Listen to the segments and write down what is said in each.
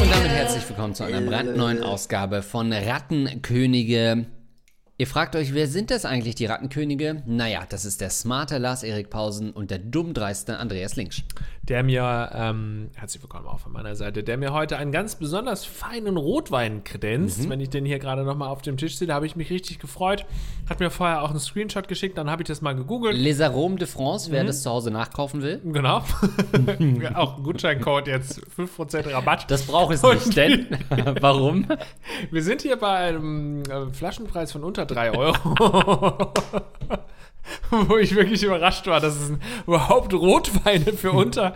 Und damit herzlich willkommen zu einer brandneuen Ausgabe von Rattenkönige. Ihr fragt euch, wer sind das eigentlich, die Rattenkönige? Naja, das ist der smarte Lars-Erik Pausen und der dummdreiste Andreas Linksch. Der mir, ähm, herzlich willkommen auch von meiner Seite, der mir heute einen ganz besonders feinen Rotwein kredenzt. Mhm. Wenn ich den hier gerade nochmal auf dem Tisch sehe, da habe ich mich richtig gefreut. Hat mir vorher auch einen Screenshot geschickt, dann habe ich das mal gegoogelt. Les Aromes de France, wer das zu Hause nachkaufen will. Genau. auch ein Gutscheincode jetzt, 5% Rabatt. Das braucht es Und- nicht, denn warum? Wir sind hier bei einem äh, Flaschenpreis von unter 3 Euro. Wo ich wirklich überrascht war, dass es überhaupt Rotweine für unter,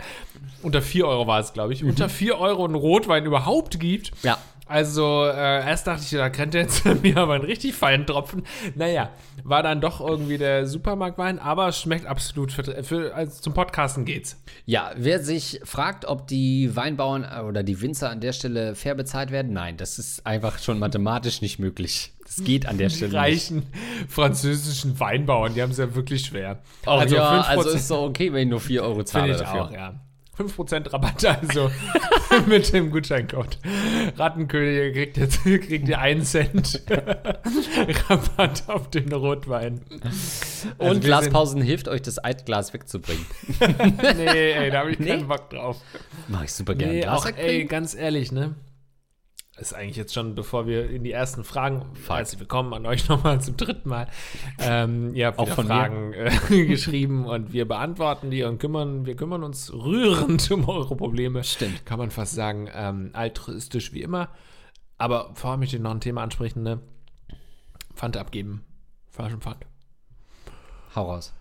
unter 4 Euro war es, glaube ich, unter 4 Euro einen Rotwein überhaupt gibt. Ja. Also, äh, erst dachte ich, da könnte jetzt mir aber einen richtig feinen Tropfen. Naja, war dann doch irgendwie der Supermarktwein, aber es schmeckt absolut für, für also zum Podcasten geht's. Ja, wer sich fragt, ob die Weinbauern äh, oder die Winzer an der Stelle fair bezahlt werden, nein, das ist einfach schon mathematisch nicht möglich. Das geht an der Die Stelle nicht. reichen französischen Weinbauern, die haben es ja wirklich schwer. Ach ja, 5% also ist doch okay, wenn ich nur 4 Euro zahle dafür. auch, ja. 5% Rabatt also mit dem Gutscheincode. Rattenkönige kriegt jetzt kriegt ihr 1 Cent Rabatt auf den Rotwein. Und Also Glaspausen hilft euch, das Altglas wegzubringen. Nee, ey, da habe ich Nee? keinen Bock drauf. Mach ich super gerne. Nee, auch, ey, ganz ehrlich, ne? Ist eigentlich jetzt schon, bevor wir in die ersten Fragen, herzlich willkommen an euch nochmal zum dritten Mal. Ähm, ihr habt Auch von. Fragen äh, geschrieben und wir beantworten die und kümmern, wir kümmern uns rührend um eure Probleme. Stimmt. Kann man fast sagen, ähm, altruistisch wie immer. Aber vorher möchte ich noch ein Thema ansprechen, ne? Pfand abgeben. Flaschenpfand. Hau raus.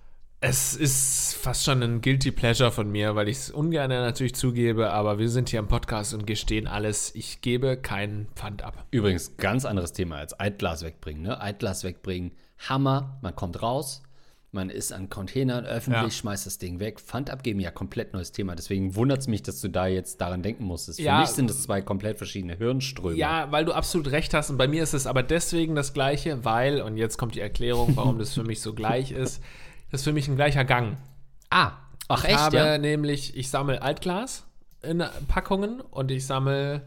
Es ist fast schon ein Guilty Pleasure von mir, weil ich es ungern natürlich zugebe, aber wir sind hier im Podcast und gestehen alles. Ich gebe keinen Pfand ab. Übrigens, ganz anderes Thema als Altglas wegbringen. Ne? Altglas wegbringen, Hammer, man kommt raus, man ist an Containern öffentlich, Ja. schmeißt das Ding weg. Pfand abgeben, ja, komplett neues Thema. Deswegen wundert es mich, dass du da jetzt daran denken musstest. Für Ja. mich sind es zwei komplett verschiedene Hirnströme. Ja, weil du absolut recht hast und bei mir ist es aber deswegen das Gleiche, weil, und jetzt kommt die Erklärung, warum das für mich so gleich ist, das ist für mich ein gleicher Gang. Ah, ach Ich echt, habe ja? nämlich, ich sammle Altglas in Packungen und ich sammle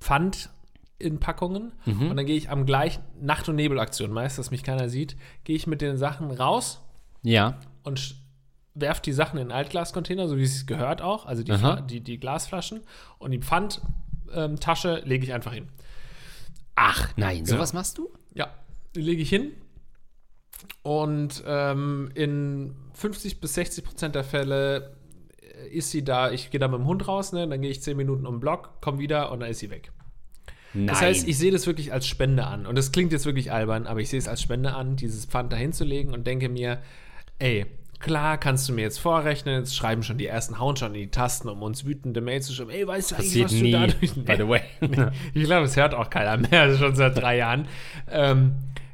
Pfand in Packungen Mhm. und dann gehe ich am gleichen Nacht- und Nebelaktion, meist, dass mich keiner sieht, gehe ich mit den Sachen raus Ja. und sch- werf die Sachen in Altglascontainer, so wie es gehört auch, also die, die, die Glasflaschen und die Pfandtasche lege ich einfach hin. Ach, nein, Genau. sowas machst du? Ja, die lege ich hin und ähm, in 50 bis 60 Prozent der Fälle äh, ist sie da, ich gehe da mit dem Hund raus, ne, dann gehe ich 10 Minuten um den Block, komme wieder und dann ist sie weg. Nein. Das heißt, ich sehe das wirklich als Spende an. Und das klingt jetzt wirklich albern, aber ich sehe es als Spende an, dieses Pfand da hinzulegen und denke mir, ey, klar kannst du mir jetzt vorrechnen, jetzt schreiben schon die ersten, hauen schon in die Tasten, um uns wütende Mails zu schreiben, ey, weißt du eigentlich, was nie, du dadurch... by the way. ich glaube, es hört auch keiner mehr, also schon seit drei Jahren. Ähm, äh,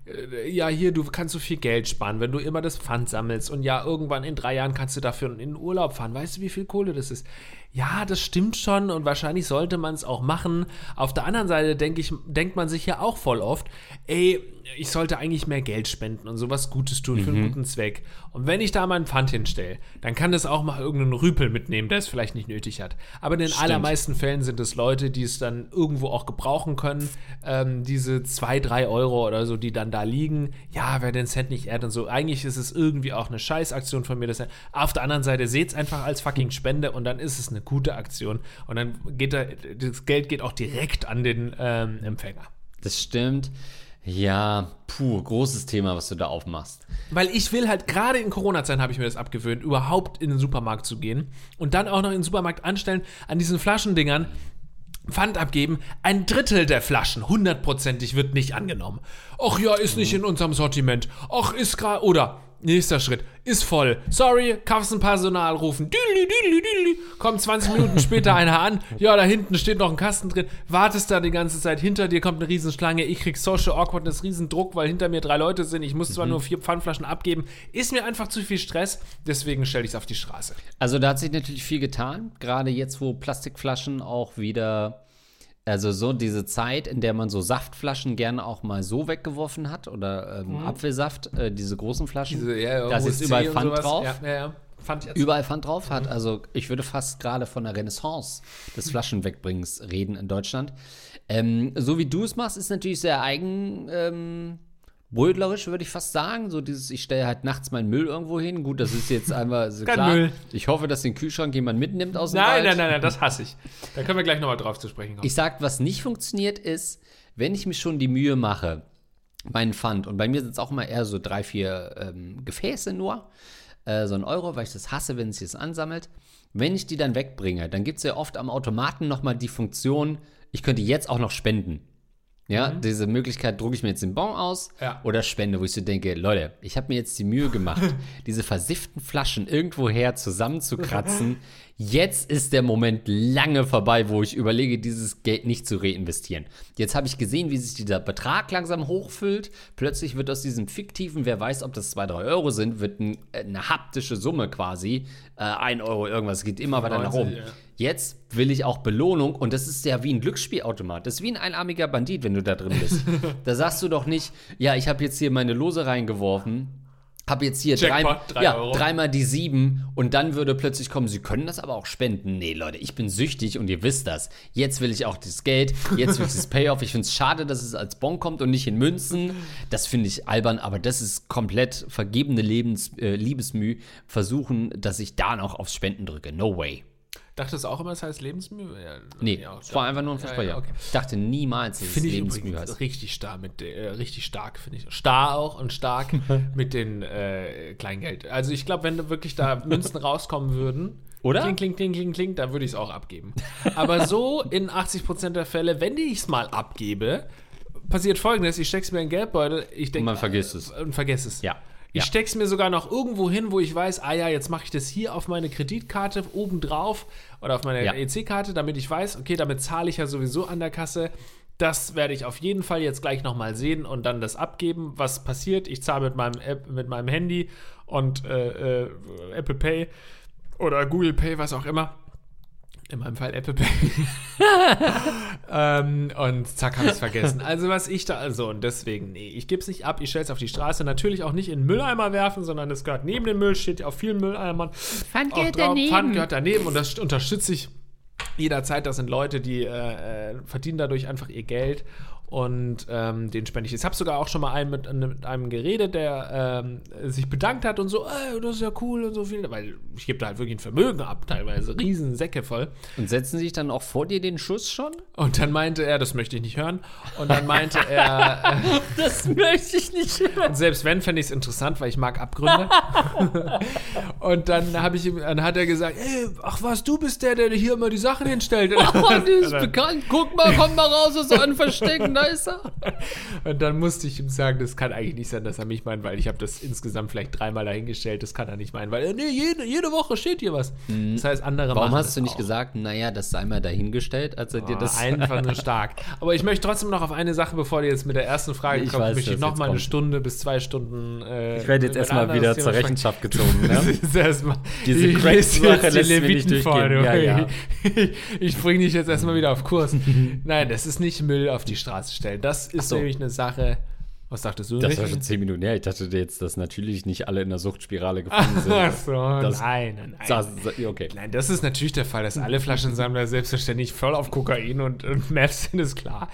ja, hier, du kannst so viel Geld sparen, wenn du immer das Pfand sammelst. Und ja, irgendwann in drei Jahren kannst du dafür in den Urlaub fahren. Weißt du, wie viel Kohle das ist? Ja, das stimmt schon und wahrscheinlich sollte man es auch machen. Auf der anderen Seite denke ich, denkt man sich ja auch voll oft, ey, ich sollte eigentlich mehr Geld spenden und sowas Gutes tun für einen guten Zweck. Und wenn ich da mal ein Pfand hinstelle, dann kann das auch mal irgendeinen Rüpel mitnehmen, der es vielleicht nicht nötig hat. Aber in den allermeisten Fällen sind es Leute, die es dann irgendwo auch gebrauchen können. Ähm, diese zwei, drei Euro oder so, die dann da liegen. Ja, wer den Cent nicht ehrt und so. Eigentlich ist es irgendwie auch eine Scheißaktion von mir. Das auf der anderen Seite seht es einfach als fucking Spende und dann ist es eine gute Aktion. Und dann geht da, das Geld geht auch direkt an den ähm, Empfänger. Das stimmt. Ja, puh, großes Thema, was du da aufmachst. Weil ich will halt, gerade in Corona-Zeiten habe ich mir das abgewöhnt, überhaupt in den Supermarkt zu gehen und dann auch noch in den Supermarkt anstellen, an diesen Flaschendingern Pfand abgeben. Ein Drittel der Flaschen, hundertprozentig, wird nicht angenommen. Ach ja, ist nicht in unserem Sortiment. Ach, ist gerade, oder, nächster Schritt, ist voll. Sorry, Kassenpersonal rufen. Düdeli, düdeli, düdeli. Kommt 20 Minuten später einer an. Ja, da hinten steht noch ein Kasten drin. Wartest da die ganze Zeit. Hinter dir kommt eine Riesenschlange. Ich krieg Social Awkwardness, Riesendruck, weil hinter mir drei Leute sind. Ich muss zwar nur vier Pfandflaschen abgeben. Ist mir einfach zu viel Stress. Deswegen stelle ich es auf die Straße. Also da hat sich natürlich viel getan, gerade jetzt, wo Plastikflaschen auch wieder Also so diese Zeit, in der man so Saftflaschen gerne auch mal so weggeworfen hat oder ähm, Apfelsaft, äh, diese großen Flaschen. Diese, ja, da ist überall Pfand drauf. Ja, ja, ja. Pfand jetzt. Überall Pfand drauf hat. Also ich würde fast gerade von der Renaissance des Flaschenwegbringens reden in Deutschland. Ähm, so wie du es machst, ist natürlich sehr eigen. Ähm, Brödlerisch würde ich fast sagen. So dieses, ich stelle halt nachts meinen Müll irgendwo hin. Gut, das ist jetzt einmal so Kein klar. Müll. Ich hoffe, dass den Kühlschrank jemand mitnimmt aus dem Nein, Wald. nein, nein, nein, das hasse ich. Da können wir gleich nochmal drauf zu sprechen kommen. Ich sag, was nicht funktioniert, ist, wenn ich mir schon die Mühe mache, meinen Pfand, und bei mir sind es auch immer eher so drei, vier ähm, Gefäße nur, äh, so ein Euro, weil ich das hasse, wenn es sich das ansammelt. Wenn ich die dann wegbringe, dann gibt es ja oft am Automaten nochmal die Funktion, ich könnte jetzt auch noch spenden. Ja, diese Möglichkeit drucke ich mir jetzt den Bon aus Ja. oder spende, wo ich so denke, Leute, ich habe mir jetzt die Mühe gemacht, diese versifften Flaschen irgendwoher zusammenzukratzen. Jetzt ist der Moment lange vorbei, wo ich überlege, dieses Geld nicht zu reinvestieren. Jetzt habe ich gesehen, wie sich dieser Betrag langsam hochfüllt. Plötzlich wird aus diesem fiktiven, wer weiß, ob das 2, 3 Euro sind, wird ein, eine haptische Summe quasi. Äh, 1 Euro irgendwas, geht immer weiter nach 90, oben. ja. Jetzt will ich auch Belohnung und das ist ja wie ein Glücksspielautomat. Das ist wie ein einarmiger Bandit, wenn du da drin bist. da sagst du doch nicht, ja, ich habe jetzt hier meine Lose reingeworfen, habe jetzt hier drei, Jackpot, drei ja, Euro. dreimal die sieben und dann würde plötzlich kommen, sie können das aber auch spenden. Nee, Leute, ich bin süchtig und ihr wisst das. Jetzt will ich auch das Geld, jetzt will ich das Payoff. Ich finde es schade, dass es als Bon kommt und nicht in Münzen. Das finde ich albern, aber das ist komplett vergebene Lebens, äh, Liebesmüh. Versuchen, dass ich da noch aufs Spenden drücke. No way. Dachtest du auch immer, es heißt Lebensmühe? Ja, Nee, ja, es war einfach nur ein Versprecher. ja, okay. Ich dachte niemals, dass es Finde ich Lebensmühe heißt. richtig stark mit äh, richtig stark finde ich star auch und stark mit den äh, Kleingeld. Also ich glaube, wenn wirklich da Münzen rauskommen würden, Oder? Kling, kling, kling, kling, kling, dann würde ich es auch abgeben. Aber so in 80% der Fälle, wenn ich es mal abgebe, passiert folgendes: Ich steck's mir in den Geldbeutel, ich denke. Und man vergisst es. Und vergesse es. Ja. Ich Ja. steck's mir sogar noch irgendwo hin, wo ich weiß, ah ja, jetzt mache ich das hier auf meine Kreditkarte oben drauf oder auf meine Ja. EC-Karte, damit ich weiß, okay, damit zahle ich ja sowieso an der Kasse. Das werde ich auf jeden Fall jetzt gleich nochmal sehen und dann das abgeben, was passiert. Ich zahle mit meinem, App, mit meinem Handy und äh, äh, Apple Pay oder Google Pay, was auch immer. In meinem Fall Apple Pay. ähm, und zack, habe ich es vergessen. Also, was ich da, also, und deswegen, nee, ich gebe es nicht ab, ich stelle es auf die Straße. Natürlich auch nicht in den Mülleimer werfen, sondern es gehört neben dem Müll, steht auf vielen Mülleimern. Pfand gehört drauf. daneben. Pfand gehört daneben und das unterstütze ich jederzeit. Das sind Leute, die äh, äh, verdienen dadurch einfach ihr Geld und ähm, den spende ich. Ich habe sogar auch schon mal einen mit, mit einem geredet, der ähm, sich bedankt hat und so, ey, das ist ja cool und so viel, weil ich gebe da halt wirklich ein Vermögen ab, teilweise riesen Säcke voll. Und setzen sich dann auch vor dir den Schuss schon? Und dann meinte er, das möchte ich nicht hören. Und dann meinte er, äh, Das möchte ich nicht hören. und selbst wenn, fände ich es interessant, weil ich mag Abgründe. und dann habe ich ihm, dann hat er gesagt, ey, ach was, du bist der, der hier immer die Sachen hinstellt. Oh, die ist bekannt. Guck mal, komm mal raus aus so einem Verstecken. Da ist er. Und dann musste ich ihm sagen, das kann eigentlich nicht sein, dass er mich meint, weil ich habe das insgesamt vielleicht dreimal dahingestellt, das kann er nicht meinen, weil äh, nee, jede, jede Woche steht hier was. Das heißt, andere Warum hast du nicht auch. gesagt, naja, das sei mal dahingestellt, als er dir das. Ah, einfach nur stark. Aber ich möchte trotzdem noch auf eine Sache, bevor du jetzt mit der ersten Frage Ich kommst, weiß, möchte ich noch mal eine kommt. Stunde bis zwei Stunden. Äh, Ich werde jetzt erstmal wieder Thema zur. Rechenschaft gezogen. Ne? erstmal. Diese ich crazy lese jetzt Sache die lässt mir nicht durchgehen. du. Ja, ja. Ich, ich bringe dich jetzt erstmal wieder auf Kurs. Nein, das ist nicht Müll auf die Straße stellen. Das ist so. nämlich eine Sache. Was dachtest du? Das war schon zehn Minuten her. Ich dachte jetzt, dass natürlich nicht alle in der Suchtspirale gefangen sind. Ach so, Das- nein, nein, nein. Das- Okay. Nein, das ist natürlich der Fall, dass alle Flaschensammler selbstverständlich voll auf Kokain und, und Meth sind, ist klar.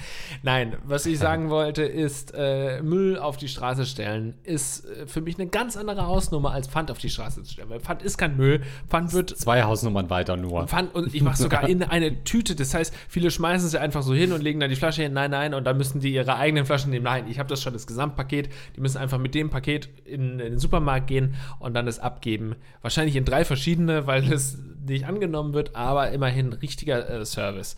Nein, was ich sagen wollte, ist, äh, Müll auf die Straße stellen ist äh, für mich eine ganz andere Hausnummer als Pfand auf die Straße zu stellen. Weil Pfand ist kein Müll. Pfand wird Zwei Hausnummern weiter nur. Pfand und ich mache sogar in eine Tüte. Das heißt, viele schmeißen sie einfach so hin und legen dann die Flasche hin. Nein, nein, und dann müssen die ihre eigenen Flaschen nehmen. Nein, ich habe das schon das Gesamtpaket. Die müssen einfach mit dem Paket in, in den Supermarkt gehen und dann es abgeben. Wahrscheinlich in drei verschiedene, weil es nicht angenommen wird, aber immerhin richtiger äh, Service.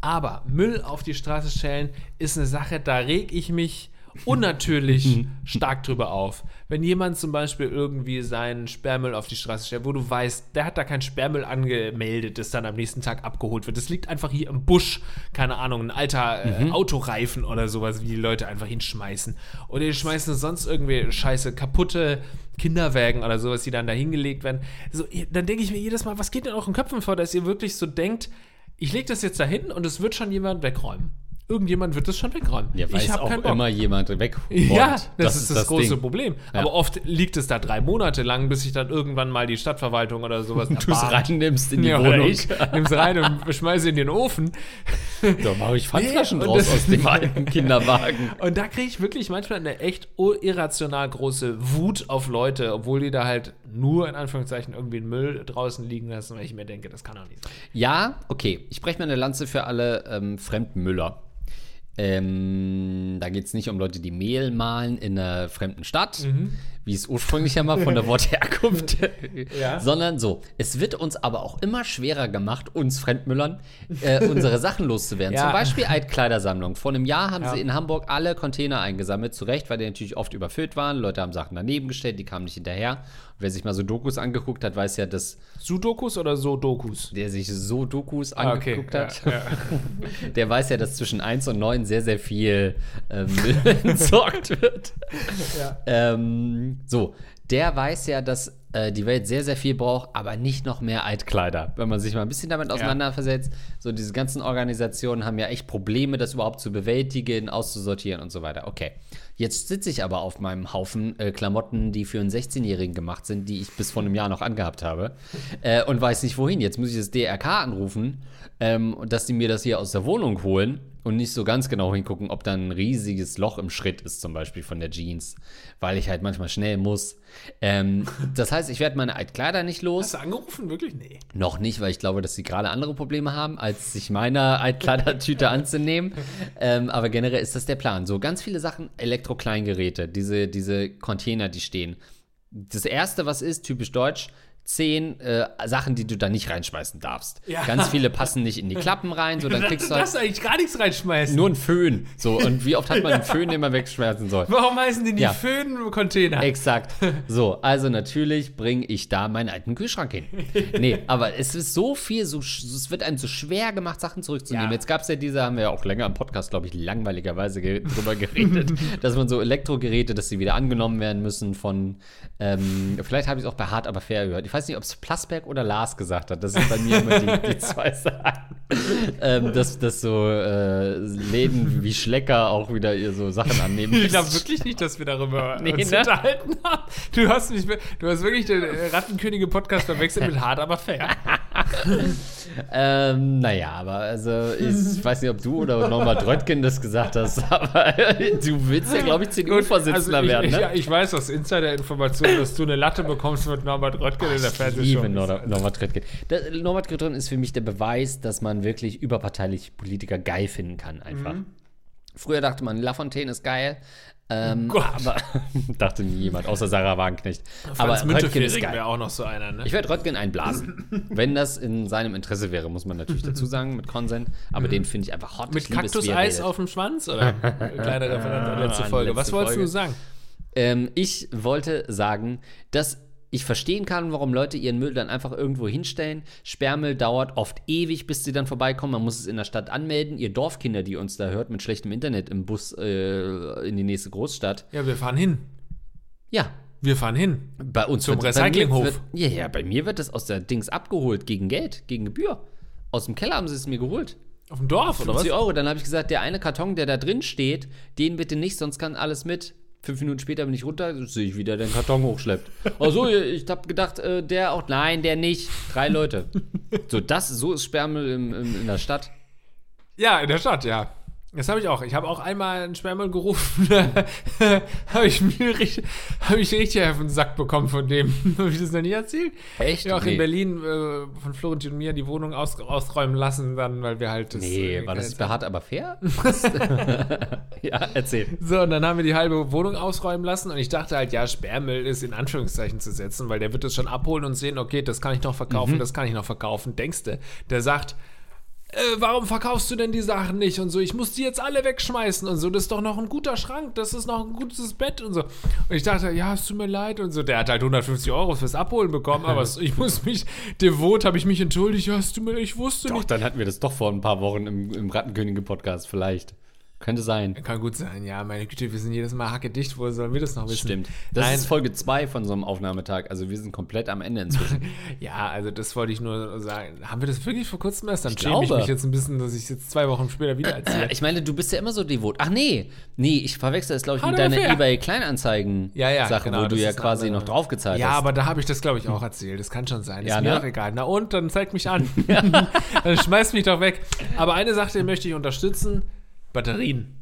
Aber Müll auf die Straße stellen ist eine Sache, da reg ich mich unnatürlich stark drüber auf. Wenn jemand zum Beispiel irgendwie seinen Sperrmüll auf die Straße stellt, wo du weißt, der hat da keinen Sperrmüll angemeldet, das dann am nächsten Tag abgeholt wird. Das liegt einfach hier im Busch, keine Ahnung, ein alter äh, Autoreifen oder sowas, wie die Leute einfach hinschmeißen. Oder die schmeißen sonst irgendwie scheiße kaputte Kinderwägen oder sowas, die dann da hingelegt werden. So, dann denke ich mir jedes Mal, was geht denn in euren Köpfen vor, dass ihr wirklich so denkt, ich lege das jetzt dahin und es wird schon jemand wegräumen. Irgendjemand wird das schon wegräumen. Ja, weiß ich habe auch immer jemand weg. Ja, das, ist das, große Ding. Problem. Ja. Aber oft liegt es da drei Monate lang, bis sich dann irgendwann mal die Stadtverwaltung oder sowas Du es reinnimmst in die Ja, Wohnung. ich nimm's rein und schmeiße in den Ofen. Da mache ich Pfandflaschen Nee, das- aus dem alten Kinderwagen. Und da kriege ich wirklich manchmal eine echt irrational große Wut auf Leute, obwohl die da halt nur in Anführungszeichen irgendwie einen Müll draußen liegen lassen, weil ich mir denke, das kann doch nicht sein. Ja, okay. Ich breche mir eine Lanze für alle ähm, Fremdmüller. Ähm, da geht es nicht um Leute, die Mehl mahlen in einer fremden Stadt, wie es ursprünglich ja mal von der Wortherkunft, Ja. sondern so. Es wird uns aber auch immer schwerer gemacht, uns Fremdmüllern, äh, unsere Sachen loszuwerden. Ja. Zum Beispiel Altkleidersammlung. Vor einem Jahr haben Ja. sie in Hamburg alle Container eingesammelt, zu Recht, weil die natürlich oft überfüllt waren. Leute haben Sachen daneben gestellt, die kamen nicht hinterher. Wer sich mal so Dokus angeguckt hat, weiß ja, dass Sudokus oder So-Dokus? der sich so Dokus Ah, okay. angeguckt hat, Ja, ja. der weiß ja, dass zwischen 1 und 9 sehr, sehr viel ähm, Müll entsorgt wird. Ja. Ähm, so, der weiß ja, dass äh, die Welt sehr, sehr viel braucht, aber nicht noch mehr Altkleider. Wenn man sich mal ein bisschen damit auseinanderversetzt, so diese ganzen Organisationen haben ja echt Probleme, das überhaupt zu bewältigen, auszusortieren und so weiter. Okay, jetzt sitze ich aber auf meinem Haufen äh, Klamotten, die für einen 16-Jährigen gemacht sind, die ich bis vor einem Jahr noch angehabt habe äh, und weiß nicht wohin. Jetzt muss ich das DRK anrufen, ähm, dass die mir das hier aus der Wohnung holen und nicht so ganz genau hingucken, ob da ein riesiges Loch im Schritt ist, zum Beispiel von der Jeans, weil ich halt manchmal schnell muss. Ähm, das heißt, ich werde meine Altkleider nicht los. Hast du angerufen? Wirklich? Nee. Noch nicht, weil ich glaube, dass sie gerade andere Probleme haben, als sich meiner Altkleidertüte anzunehmen. Ähm, aber generell ist das der Plan. So ganz viele Sachen, Elektrokleingeräte, diese, diese Container, die stehen. Das erste, was ist, typisch deutsch, zehn äh, Sachen, die du da nicht reinschmeißen darfst. Ja. Ganz viele passen nicht in die Klappen rein, so dann Du kriegst du halt darfst eigentlich gar nichts reinschmeißen. nur einen Föhn. So, und wie oft hat man einen Föhn, den man wegschmeißen soll? Warum heißen die nicht Ja. Föhn im Container? Exakt. So, also natürlich bringe ich da meinen alten Kühlschrank hin. Nee, aber es ist so viel, so, es wird einem so schwer gemacht, Sachen zurückzunehmen. Ja. Jetzt gab es ja diese, haben wir ja auch länger im Podcast, glaube ich, langweiligerweise ge drüber geredet, dass man so Elektrogeräte, dass sie wieder angenommen werden müssen von, ähm, vielleicht habe ich es auch bei Hart aber fair gehört. Ich weiß nicht, ob es Plasberg oder Lars gesagt hat. Das sind bei mir immer die, die zwei Sachen. ähm, dass, dass so äh, Läden wie Schlecker auch wieder ihr so Sachen annehmen. Ich glaube wirklich nicht, dass wir darüber Nee, uns ne? unterhalten haben. Du hast, mich, du hast wirklich den äh, Rattenkönige-Podcast verwechselt mit hart, aber fair. Ähm, naja, aber also ich weiß nicht, ob du oder Norbert Röttgen das gesagt hast, aber du willst ja, glaube ich, CDU-Vorsitzender also ich, werden, ich, ne? ja, ich weiß aus Insider-Informationen, dass du eine Latte bekommst mit Norbert Röttgen in Ich Fernsehshow. liebe Nor Norbert Röttgen. Das, Norbert Röttgen ist für mich der Beweis, dass man wirklich überparteilich Politiker geil finden kann, einfach. Mhm. Früher dachte man, Lafontaine ist geil. Ähm, Gott. aber dachte nie jemand, außer Sarah Wagenknecht. aber Röttgen ist geil. wäre auch noch so einer, ne? Ich werde Röttgen einblasen. Wenn das in seinem Interesse wäre, muss man natürlich dazu sagen, mit Consent. Aber den finde ich einfach hot. Mhm. Mit Kaktuseis auf dem Schwanz? Oder? Kleine Referenz an letzte An Folge. letzte Was wolltest Folge. du sagen? Ähm, ich wollte sagen, dass ich verstehen kann, warum Leute ihren Müll dann einfach irgendwo hinstellen. Sperrmüll dauert oft ewig, bis sie dann vorbeikommen. Man muss es in der Stadt anmelden. Ihr Dorfkinder, die uns da hört, mit schlechtem Internet im Bus äh, in die nächste Großstadt. Ja, wir fahren hin. Ja, Wir fahren hin. bei uns Zum wird- Recyclinghof. Wird, ja, ja, bei mir wird das aus der Dings abgeholt, gegen Geld, gegen Gebühr. Aus dem Keller haben sie es mir geholt. Auf dem Dorf, oder was? 50 Euro. Dann habe ich gesagt, der eine Karton, der da drin steht, den bitte nicht, sonst kann alles mit. Fünf Minuten später bin ich runter, sehe ich wieder den Karton hochschleppt. Achso, ich habe gedacht, äh, der auch. Nein, der nicht. Drei Leute. So, das, so ist Sperrmüll im, im, in der Stadt. Ja, in der Stadt, ja. Das habe ich auch. Ich habe auch einmal einen Sperrmüll gerufen. habe ich mir richtig, habe ich richtig auf den Sack bekommen von dem. habe ich das noch nie erzählt? Echt? Ja, auch Nee. in Berlin äh, von Florentin und mir die Wohnung aus, ausräumen lassen, dann, weil wir halt das. Nee, äh, war das bei hart, aber fair? ja, erzähl. So, und dann haben wir die halbe Wohnung ausräumen lassen und ich dachte halt, ja, Sperrmüll ist in Anführungszeichen zu setzen, weil der wird es schon abholen und sehen, okay, das kann ich noch Mhm. verkaufen, das kann ich noch verkaufen. Denkst du, der sagt, äh, warum verkaufst du denn die Sachen nicht und so, ich muss die jetzt alle wegschmeißen und so, das ist doch noch ein guter Schrank, das ist noch ein gutes Bett und so. Und ich dachte, ja, es tut mir leid und so, der hat halt 150 Euro fürs Abholen bekommen, aber ich muss mich, devot habe ich mich entschuldigt, ja, es tut mir, ich wusste Doch, nicht. dann hatten wir das doch vor ein paar Wochen im, im Rattenkönige-Podcast vielleicht. Könnte sein. Kann gut sein, ja. Meine Güte, wir sind jedes Mal hackedicht. Wo sollen wir das noch wissen? Stimmt. Das Nein. ist Folge 2 von so einem Aufnahmetag. Also wir sind komplett am Ende inzwischen. Ja, also das wollte ich nur sagen. Haben wir das wirklich vor kurzem erst? Dann schäme ich mich jetzt ein bisschen, dass ich es jetzt zwei Wochen später wieder erzähle. ich meine, du bist ja immer so devot. Ach nee, nee, ich verwechsel das, glaube ich, mit deiner oder fair? eBay Kleinanzeigen Ja, ja, genau, wo du ja quasi andere- noch draufgezahlt Ja, hast. aber da habe ich das, glaube ich, auch erzählt. Das kann schon sein. Ja, ist mir ne? auch egal. Na und, dann zeig mich an. dann schmeiß mich doch weg. Aber eine Sache möchte ich unterstützen. Batterien.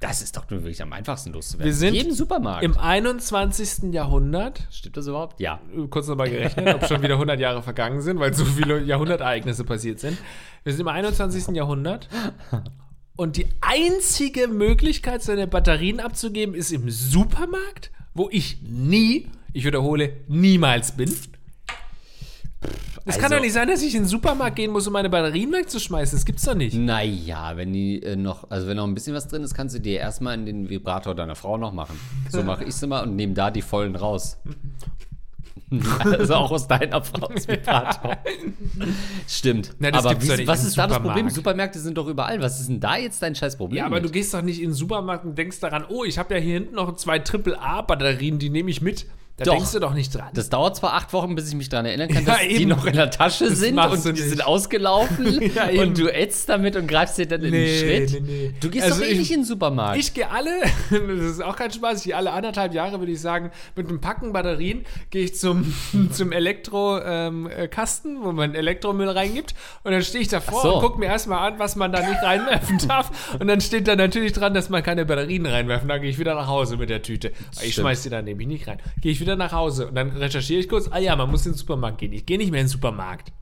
das ist doch nur wirklich am einfachsten loszuwerden. Wir sind In jedem Supermarkt. Im 21. Jahrhundert, Stimmt das überhaupt? Ja. äh, kurz nochmal gerechnet, ob schon wieder 100 Jahre vergangen sind, weil so viele Jahrhundertereignisse passiert sind. Wir sind im 21. Jahrhundert und die einzige Möglichkeit, seine Batterien abzugeben, ist im Supermarkt, wo ich nie, ich wiederhole, niemals bin. Es kann Also- doch nicht sein, dass ich in den Supermarkt gehen muss, um meine Batterien wegzuschmeißen. Das gibt's doch nicht. Naja, wenn die äh, noch, also wenn noch ein bisschen was drin ist, kannst du dir erstmal in den Vibrator deiner Frau noch machen. So mache ich es immer und nehme da die vollen raus. also auch aus deiner Frau Vibrator. Stimmt. Das aber wie, was ist da das Problem? Supermärkte sind doch überall. Was ist denn da jetzt dein scheiß Problem? Ja, aber mit? du gehst doch nicht in den Supermarkt und denkst daran, oh, ich habe ja hier hinten noch zwei AAA-Batterien, die nehme ich mit. Da Doch. denkst du doch nicht dran. Das dauert zwar acht Wochen, bis ich mich daran erinnern kann, Ja, dass die eben. noch in der Tasche Das sind und die nicht. sind ausgelaufen Ja, und du ätzt damit und greifst dir dann in Nee, den Schritt. nee, nee. Du gehst Also doch eh ich- nicht in den Supermarkt. Ich gehe alle, das ist auch kein Spaß, ich gehe alle anderthalb Jahre, würde ich sagen, mit einem Packen Batterien gehe ich zum, zum Elektrokasten, wo man Elektromüll reingibt und dann stehe ich davor so. und gucke mir erstmal an, was man da nicht reinwerfen darf und dann steht da natürlich dran, dass man keine Batterien reinwerfen Dann gehe ich wieder nach Hause mit der Tüte. Ich Stimmt. schmeiß die dann nämlich nicht rein. Gehe ich wieder nach Hause und dann recherchiere ich kurz, ah ja, man muss in den Supermarkt gehen. Ich gehe nicht mehr in den Supermarkt.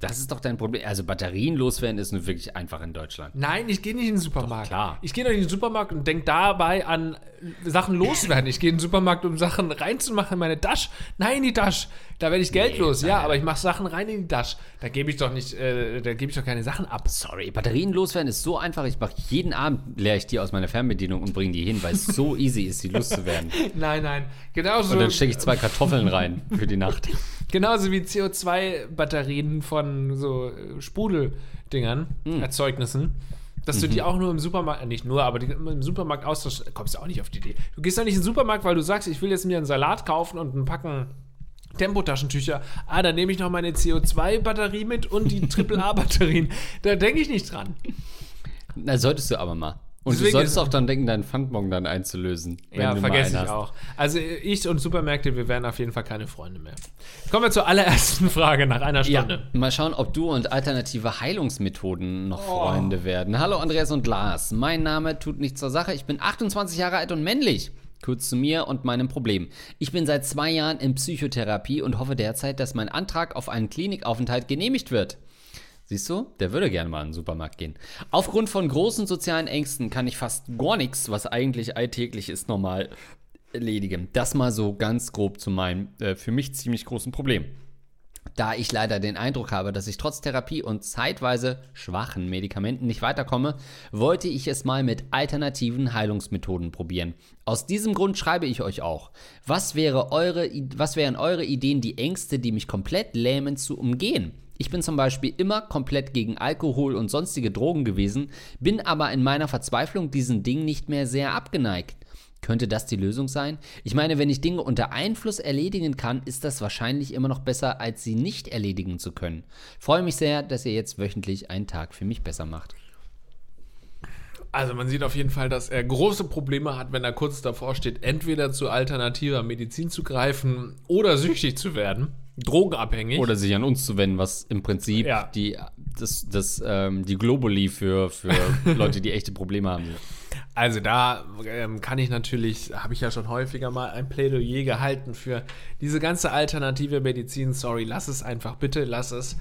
Das ist doch dein Problem. Also Batterien loswerden ist nun wirklich einfach in Deutschland. Nein, ich gehe nicht in den Supermarkt. klar. Ich gehe doch nicht in den Supermarkt und denke dabei an Sachen loswerden. Ich gehe in den Supermarkt, um Sachen reinzumachen in meine Tasche. Nein, in die Tasche. Da werde ich Geld los. Ja, aber ich mache Sachen rein in die Tasche. Da gebe ich doch nicht, äh, da gebe ich doch keine Sachen ab. Sorry, Batterien loswerden ist so einfach. Ich mache jeden Abend, leere ich die aus meiner Fernbedienung und bringe die hin, weil es so easy ist, die loszuwerden. Nein, nein. Genauso, Und dann stecke ich zwei Kartoffeln rein für die Nacht. genauso wie CO2-Batterien von so äh, Sprudeldingern, Hm. Erzeugnissen. Dass du die Mhm. auch nur im Supermarkt, äh, nicht nur, aber die, im Supermarkt austauschst, kommst du auch nicht auf die Idee. Du gehst doch nicht in den Supermarkt, weil du sagst, ich will jetzt mir einen Salat kaufen und ein Packen Tempotaschentücher. Ah, dann nehme ich noch meine CO2-Batterie mit und die AAA-Batterien. Da denke ich nicht dran. Na, solltest du aber mal. Und Deswegen du solltest auch dann denken, deinen Pfandbon dann einzulösen. wenn ja, du mal vergesse ich hast. auch. Also ich und Supermärkte, wir werden auf jeden Fall keine Freunde mehr. Kommen wir zur allerersten Frage nach einer Ja, Stunde. mal schauen, ob du und alternative Heilungsmethoden noch Oh. Freunde werden. Hallo Andreas und Lars. Mein Name tut nichts zur Sache. Ich bin 28 Jahre alt und männlich. Kurz zu mir und meinem Problem. Ich bin seit zwei Jahren in Psychotherapie und hoffe derzeit, dass mein Antrag auf einen Klinikaufenthalt genehmigt wird. Siehst du, der würde gerne mal in den Supermarkt gehen. Aufgrund von großen sozialen Ängsten kann ich fast gar nichts, was eigentlich alltäglich ist, normal erledigen. Das mal so ganz grob zu meinem äh, für mich ziemlich großen Problem. Da ich leider den Eindruck habe, dass ich trotz Therapie und zeitweise schwachen Medikamenten nicht weiterkomme, wollte ich es mal mit alternativen Heilungsmethoden probieren. Aus diesem Grund schreibe ich euch auch. Was, wäre eure, was wären eure Ideen, die Ängste, die mich komplett lähmen, zu umgehen? Ich bin zum Beispiel immer komplett gegen Alkohol und sonstige Drogen gewesen, bin aber in meiner Verzweiflung diesen Dingen nicht mehr sehr abgeneigt. Könnte das die Lösung sein? Ich meine, wenn ich Dinge unter Einfluss erledigen kann, ist das wahrscheinlich immer noch besser, als sie nicht erledigen zu können. Freue mich sehr, dass ihr jetzt wöchentlich einen Tag für mich besser macht. Also man sieht auf jeden Fall, dass er große Probleme hat, wenn er kurz davor steht, entweder zu alternativer Medizin zu greifen oder süchtig zu werden, drogenabhängig. Oder sich an uns zu wenden, was im Prinzip Ja. die, das, das, ähm, die Globally für, für Leute, die echte Probleme haben. Also da ähm, kann ich natürlich, habe ich ja schon häufiger mal ein Plädoyer gehalten für diese ganze alternative Medizin. Sorry, lass es einfach, bitte lass es.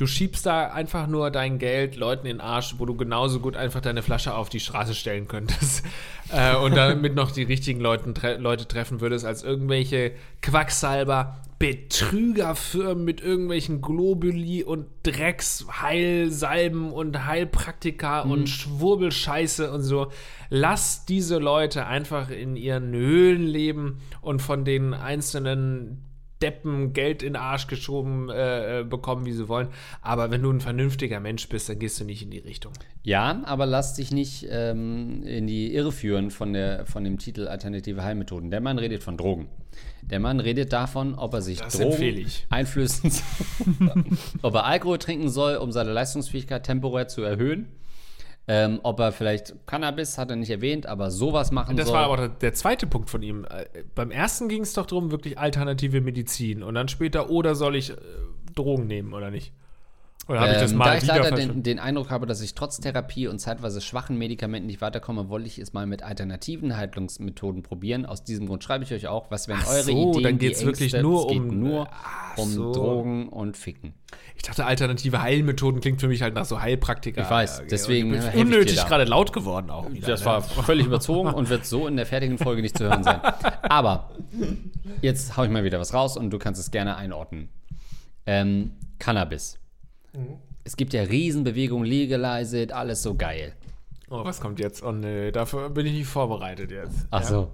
Du schiebst da einfach nur dein Geld Leuten in den Arsch, wo du genauso gut einfach deine Flasche auf die Straße stellen könntest äh, und damit noch die richtigen Leuten, tre Leute treffen würdest, als irgendwelche Quacksalber, Betrügerfirmen mit irgendwelchen Globuli und Drecksheilsalben und Heilpraktika und Schwurbelscheiße und so. Lass diese Leute einfach in ihren Höhlen leben und von den einzelnen Deppen Geld in den Arsch geschoben äh, äh, bekommen, wie sie wollen. Aber wenn du ein vernünftiger Mensch bist, dann gehst du nicht in die Richtung. Ja, aber lass dich nicht ähm, in die Irre führen von, der, von dem Titel Alternative Heilmethoden. Der Mann redet von Drogen. Der Mann redet davon, ob er sich Das Drogen einflößen soll, ob er Alkohol trinken soll, um seine Leistungsfähigkeit temporär zu erhöhen. Ähm, ob er vielleicht Cannabis, hat er nicht erwähnt, aber sowas machen Das soll. war aber der, der zweite Punkt von ihm. Äh, Beim ersten ging es doch darum, wirklich alternative Medizin. Und dann später, oder soll ich äh, Drogen nehmen oder nicht? Oder habe ich das Ähm, mal da ich leider den, den Eindruck habe, dass ich trotz Therapie und zeitweise schwachen Medikamenten nicht weiterkomme, wollte ich es mal mit alternativen Heilungsmethoden probieren. Aus diesem Grund schreibe ich euch auch, was wären Ach eure so, Ideen. dann die geht's wirklich Ängste? nur es geht um- nur um so. Drogen und Ficken. Ich dachte, alternative Heilmethoden klingt für mich halt nach so Heilpraktiker. Ich weiß, deswegen ich bin ich unnötig da. gerade laut geworden auch. Wieder, Das ne? war völlig überzogen und wird so in der fertigen Folge nicht zu hören sein. Aber jetzt hau ich mal wieder was raus und du kannst es gerne einordnen. Ähm, Cannabis. Mhm. Es gibt ja Riesenbewegungen, legalize it, alles so geil. Oh, was kommt jetzt? Oh nee, dafür bin ich nicht vorbereitet jetzt. Ach Ja. so.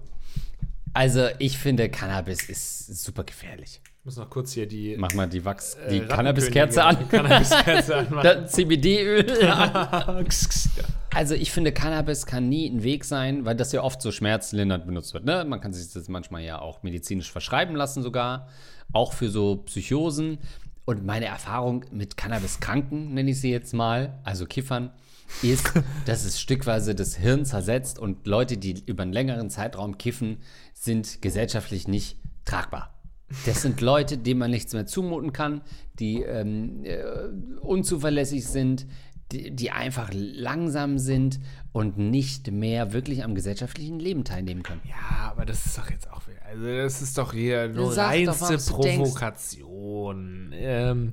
Also, ich finde, Cannabis ist super gefährlich. Ich muss noch kurz hier die, Mach mal die Wachs, äh, die Cannabiskerze an. Cannabiskerze. Das CBD-Öl. Also ich finde, Cannabis kann nie ein Weg sein, weil das ja oft so schmerzlindernd benutzt wird. Ne? Man kann sich das manchmal ja auch medizinisch verschreiben lassen sogar, auch für so Psychosen. Und meine Erfahrung mit Cannabis-Kranken, nenne ich sie jetzt mal, also Kiffern, ist, dass es stückweise das Hirn zersetzt und Leute, die über einen längeren Zeitraum kiffen, sind gesellschaftlich nicht tragbar. Das sind Leute, denen man nichts mehr zumuten kann, die ähm, äh, unzuverlässig sind, die, die einfach langsam sind und nicht mehr wirklich am gesellschaftlichen Leben teilnehmen können. Ja, aber das ist doch jetzt auch wieder. Also, das ist doch hier nur sag doch, reinste denkst. Provokation. Ähm,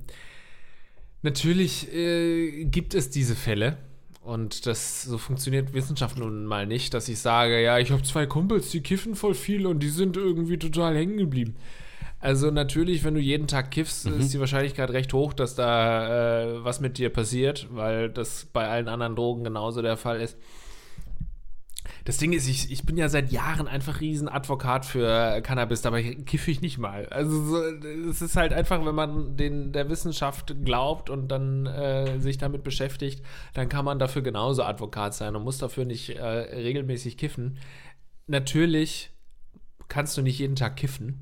natürlich äh, gibt es diese Fälle. Und das so funktioniert Wissenschaft nun mal nicht, dass ich sage, ja, ich habe zwei Kumpels, die kiffen voll viel und die sind irgendwie total hängen geblieben. Also natürlich, wenn du jeden Tag kiffst, Mhm. ist die Wahrscheinlichkeit recht hoch, dass da äh, was mit dir passiert, weil das bei allen anderen Drogen genauso der Fall ist. Das Ding ist, ich, ich bin ja seit Jahren einfach Riesenadvokat für Cannabis, dabei kiffe ich nicht mal. Also so, es ist halt einfach, wenn man den, der Wissenschaft glaubt und dann äh, sich damit beschäftigt, dann kann man dafür genauso Advokat sein und muss dafür nicht äh, regelmäßig kiffen. Natürlich kannst du nicht jeden Tag kiffen,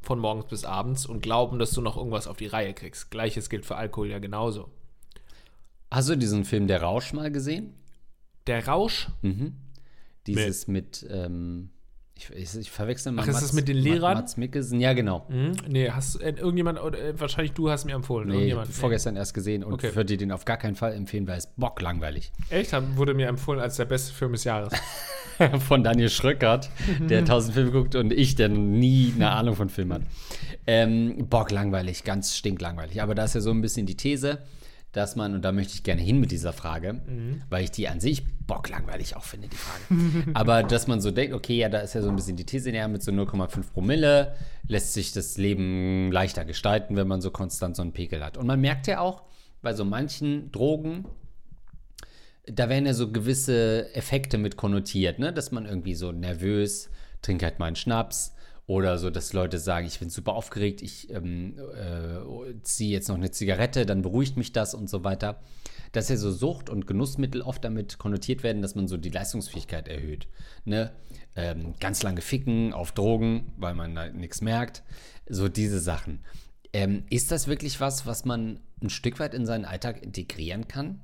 von morgens bis abends, und glauben, dass du noch irgendwas auf die Reihe kriegst. Gleiches gilt für Alkohol ja genauso. Hast du diesen Film Der Rausch mal gesehen? Der Rausch, Dieses mit, ähm, ich, ich, ich verwechsel mal Ach, ist das mit den Lehrern? Mats Mikkelsen, ja genau. hm? nee, hast äh, irgendjemand, äh, wahrscheinlich du hast mir empfohlen. Nee, irgendjemand. vorgestern erst gesehen und Okay. würde den auf gar keinen Fall empfehlen, weil es bocklangweilig. Echt? Wurde mir empfohlen als der beste Film des Jahres. von Daniel Schröckert, der tausend Filme guckt und ich, der nie eine Ahnung von Filmen hat. Ähm, Bock langweilig, ganz stinklangweilig. Aber da ist ja so ein bisschen die These, dass man, und da möchte ich gerne hin mit dieser Frage, weil ich die an sich bocklangweilig auch finde, die Frage. Aber dass man so denkt, okay, ja, da ist ja so ein bisschen die These, ja, mit so 0,5 Promille lässt sich das Leben leichter gestalten, wenn man so konstant so einen Pegel hat. Und man merkt ja auch, bei so manchen Drogen, da werden ja so gewisse Effekte mit konnotiert, ne? Dass man irgendwie so nervös, trink halt mal einen Schnaps. Oder so, dass Leute sagen, ich bin super aufgeregt, ich ähm, äh, ziehe jetzt noch eine Zigarette, dann beruhigt mich das und so weiter. Dass ja so Sucht- und Genussmittel oft damit konnotiert werden, dass man so die Leistungsfähigkeit erhöht. Ne? Ähm, ganz lange ficken auf Drogen, weil man da nichts merkt. So diese Sachen. Ähm, ist das wirklich was, was man ein Stück weit in seinen Alltag integrieren kann?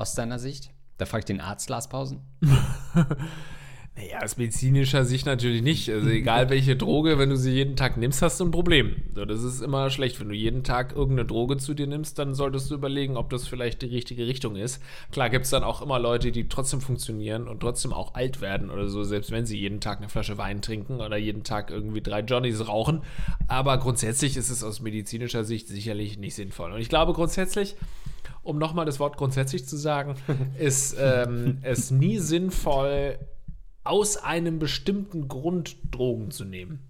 aus deiner Sicht? Da frage ich den Arzt Lars Pausen. Naja, aus medizinischer Sicht natürlich nicht. Also egal welche Droge, wenn du sie jeden Tag nimmst, hast du ein Problem. So, das ist immer schlecht. Wenn du jeden Tag irgendeine Droge zu dir nimmst, dann solltest du überlegen, ob das vielleicht die richtige Richtung ist. Klar gibt es dann auch immer Leute, die trotzdem funktionieren und trotzdem auch alt werden oder so, selbst wenn sie jeden Tag eine Flasche Wein trinken oder jeden Tag irgendwie drei Johnnies rauchen. Aber grundsätzlich ist es aus medizinischer Sicht sicherlich nicht sinnvoll. Und ich glaube grundsätzlich, um nochmal das Wort grundsätzlich zu sagen, ist ähm, es nie sinnvoll, aus einem bestimmten Grund Drogen zu nehmen.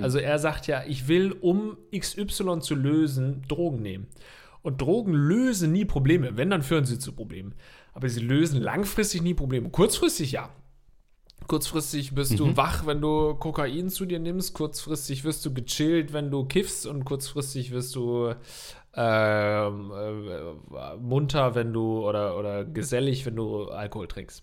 Also er sagt ja, ich will, um XY zu lösen, Drogen nehmen. Und Drogen lösen nie Probleme. Wenn, dann führen sie zu Problemen. Aber sie lösen langfristig nie Probleme. Kurzfristig ja. Kurzfristig bist du wach, wenn du Kokain zu dir nimmst. Kurzfristig wirst du gechillt, wenn du kiffst. Und kurzfristig wirst du ähm, äh, munter, wenn du oder, oder gesellig, wenn du Alkohol trinkst.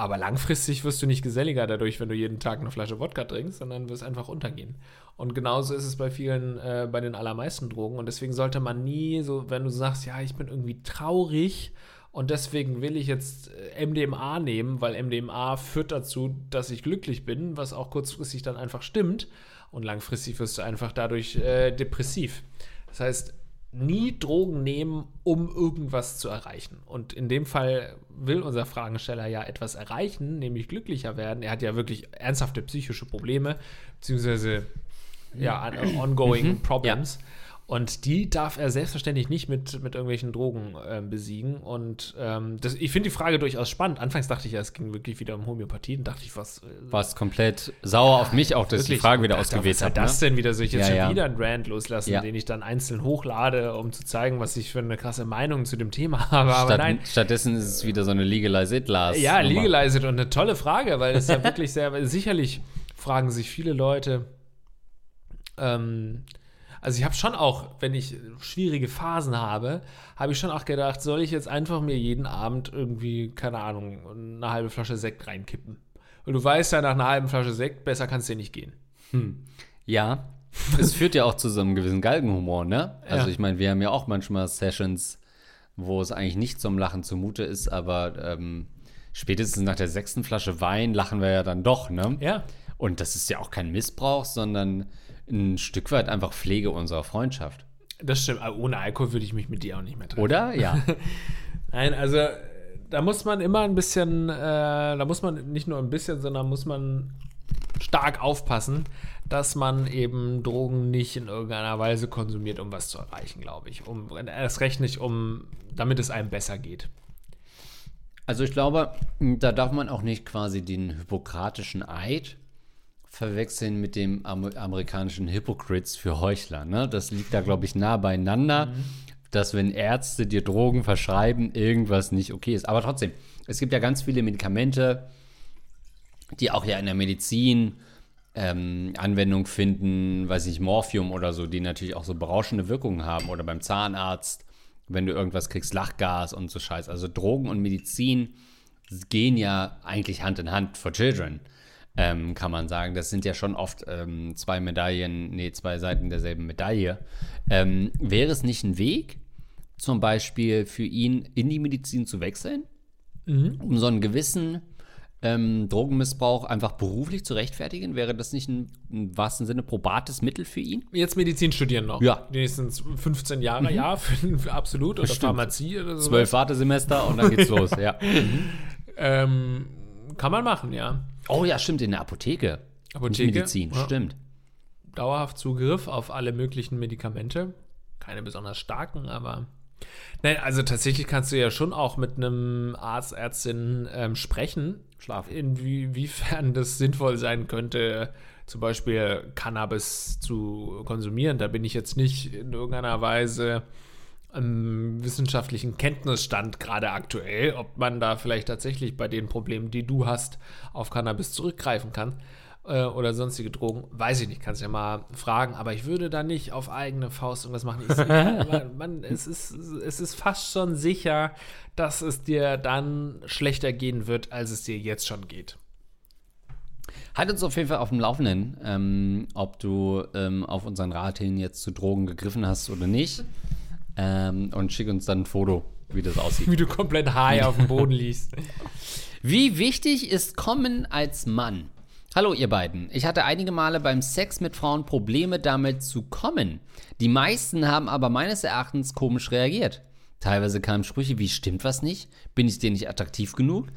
Aber langfristig wirst du nicht geselliger dadurch, wenn du jeden Tag eine Flasche Wodka trinkst, sondern wirst einfach untergehen. Und genauso ist es bei vielen, äh, bei den allermeisten Drogen. Und deswegen sollte man nie so, wenn du sagst, ja, ich bin irgendwie traurig und deswegen will ich jetzt äh, MDMA nehmen, weil MDMA führt dazu, dass ich glücklich bin, was auch kurzfristig dann einfach stimmt. Und langfristig wirst du einfach dadurch äh, depressiv. Das heißt, nie Drogen nehmen, um irgendwas zu erreichen. Und in dem Fall will unser Fragensteller ja etwas erreichen, nämlich glücklicher werden. Er hat ja wirklich ernsthafte psychische Probleme, beziehungsweise ja, on- ongoing Problems. Und die darf er selbstverständlich nicht mit, mit irgendwelchen Drogen ähm, besiegen. Und ähm, das, ich finde die Frage durchaus spannend. Anfangs dachte ich ja, es ging wirklich wieder um Homöopathie. Dann dachte ich, was, äh, Warst komplett sauer auf mich, auch dass ich die? Frage wieder dachte, ausgewählt Was soll habe. das denn wieder? Soll ich jetzt Ja, schon ja. wieder einen Rant loslassen, den ich dann einzeln hochlade, um zu zeigen, was ich für eine krasse Meinung zu dem Thema habe? Aber Statt, nein. Stattdessen ist es wieder so eine Legalize It Last. Ja, Nummer. Legalize it und eine tolle Frage, weil es ja wirklich sehr, sicherlich fragen sich viele Leute, ähm, also ich habe schon auch, wenn ich schwierige Phasen habe, habe ich schon auch gedacht, soll ich jetzt einfach mir jeden Abend irgendwie, keine Ahnung, eine halbe Flasche Sekt reinkippen? Und du weißt ja, nach einer halben Flasche Sekt, besser kann es dir nicht gehen. Ja. Es führt ja auch zu so einem gewissen Galgenhumor, ne? Also Ja. ich meine, wir haben ja auch manchmal Sessions, wo es eigentlich nicht zum Lachen zumute ist, aber ähm, spätestens nach der sechsten Flasche Wein lachen wir ja dann doch, ne? Ja. Und das ist ja auch kein Missbrauch, sondern ein Stück weit einfach Pflege unserer Freundschaft. Das stimmt. Aber Ohne Alkohol würde ich mich mit dir auch nicht mehr treffen. Oder? Ja. Nein, also äh, da muss man immer ein bisschen, äh, da muss man nicht nur ein bisschen, sondern muss man stark aufpassen, dass man eben Drogen nicht in irgendeiner Weise konsumiert, um was zu erreichen, glaube ich. Um, erst recht nicht, um, damit es einem besser geht. Also ich glaube, da darf man auch nicht quasi den hippokratischen Eid verwechseln mit dem Amer amerikanischen Hypocrites für Heuchler. Ne? Das liegt da, glaube ich, nah beieinander, dass wenn Ärzte dir Drogen verschreiben, irgendwas nicht okay ist. Aber trotzdem, es gibt ja ganz viele Medikamente, die auch ja in der Medizin ähm, Anwendung finden, weiß nicht, Morphium oder so, die natürlich auch so berauschende Wirkungen haben. Oder beim Zahnarzt, wenn du irgendwas kriegst, Lachgas und so Scheiß. Also Drogen und Medizin gehen ja eigentlich Hand in Hand for Children, ähm, kann man sagen. Das sind ja schon oft ähm, zwei Medaillen, nee, zwei Seiten derselben Medaille. Ähm, wäre es nicht ein Weg, zum Beispiel für ihn in die Medizin zu wechseln, um so einen gewissen ähm, Drogenmissbrauch einfach beruflich zu rechtfertigen? Wäre das nicht ein, im wahrsten Sinne probates Mittel für ihn? Jetzt Medizin studieren noch. Ja. Die nächsten 15 Jahre, ja, für, für absolut. Oder Bestimmt. Pharmazie oder so. Zwölf Wartesemester und dann geht's los, ja. Ähm, kann man machen, ja. Oh ja, stimmt, in der Apotheke. Apotheke, Nicht Medizin, ja. stimmt. dauerhaft Zugriff auf alle möglichen Medikamente. Keine besonders starken, aber. Nein, also tatsächlich kannst du ja schon auch mit einem Arzt, Ärztin ähm, sprechen, Schlafen. inwiefern das sinnvoll sein könnte, zum Beispiel Cannabis zu konsumieren. Da bin ich jetzt nicht in irgendeiner Weise wissenschaftlichen Kenntnisstand gerade aktuell, ob man da vielleicht tatsächlich bei den Problemen, die du hast, auf Cannabis zurückgreifen kann äh, oder sonstige Drogen, weiß ich nicht, kannst ja mal fragen, aber ich würde da nicht auf eigene Faust irgendwas machen. Ich, man, man, es, ist, es ist fast schon sicher, dass es dir dann schlechter gehen wird, als es dir jetzt schon geht. Halt uns auf jeden Fall auf dem Laufenden, ähm, ob du ähm, auf unseren Rat hin jetzt zu Drogen gegriffen hast oder nicht. Ähm, und schick uns dann ein Foto, wie das aussieht. Wie du komplett high auf dem Boden liegst. Wie wichtig ist Kommen als Mann? Hallo ihr beiden. Ich hatte einige Male beim Sex mit Frauen Probleme damit zu kommen. Die meisten haben aber meines Erachtens komisch reagiert. Teilweise kamen Sprüche wie stimmt was nicht? Bin ich dir nicht attraktiv genug?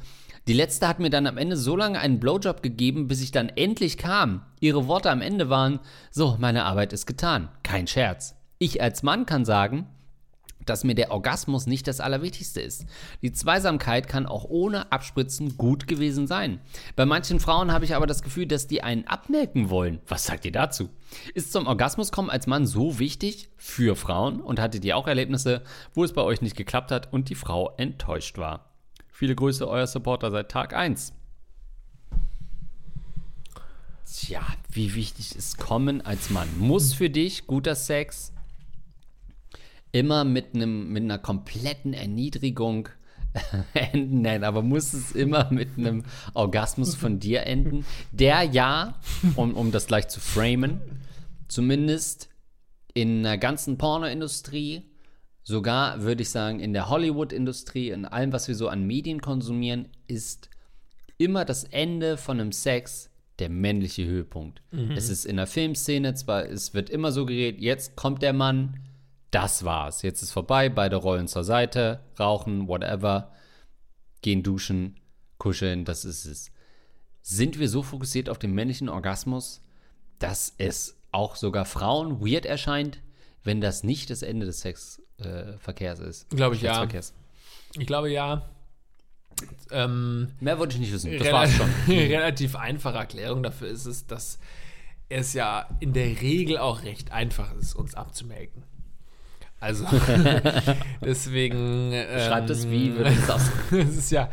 Die letzte hat mir dann am Ende so lange einen Blowjob gegeben, bis ich dann endlich kam. Ihre Worte am Ende waren, so, meine Arbeit ist getan. Kein Scherz. Ich als Mann kann sagen, dass mir der Orgasmus nicht das Allerwichtigste ist. Die Zweisamkeit kann auch ohne Abspritzen gut gewesen sein. Bei manchen Frauen habe ich aber das Gefühl, dass die einen abmelken wollen. Was sagt ihr dazu? Ist zum Orgasmus kommen als Mann so wichtig für Frauen? Und hattet ihr auch Erlebnisse, wo es bei euch nicht geklappt hat und die Frau enttäuscht war? Viele Grüße, euer Supporter seit Tag 1. Tja, wie wichtig ist Kommen als Mann? Muss für dich guter Sex immer mit einem mit einer kompletten Erniedrigung enden? Nein, aber muss es immer mit einem Orgasmus von dir enden? Der ja, um, um das gleich zu framen, zumindest in der ganzen Pornoindustrie, sogar würde ich sagen in der Hollywood-Industrie, in allem, was wir so an Medien konsumieren, ist immer das Ende von einem Sex der männliche Höhepunkt. Es ist in der Filmszene zwar, es wird immer so geredet, jetzt kommt der Mann, das war's, jetzt ist vorbei, beide rollen zur Seite, rauchen, whatever, gehen duschen, kuscheln, das ist es. Sind wir so fokussiert auf den männlichen Orgasmus, dass es auch sogar Frauen weird erscheint, wenn das nicht das Ende des Sexverkehrs äh, ist? Glaube ich, ja. Ich glaube ja. Ähm, Mehr wollte ich nicht wissen, das war's schon. relativ einfache Erklärung dafür ist es, dass es ja in der Regel auch recht einfach ist, uns abzumelken. Also deswegen. Ähm, Schreibt es wie, würde es aus. es ist ja,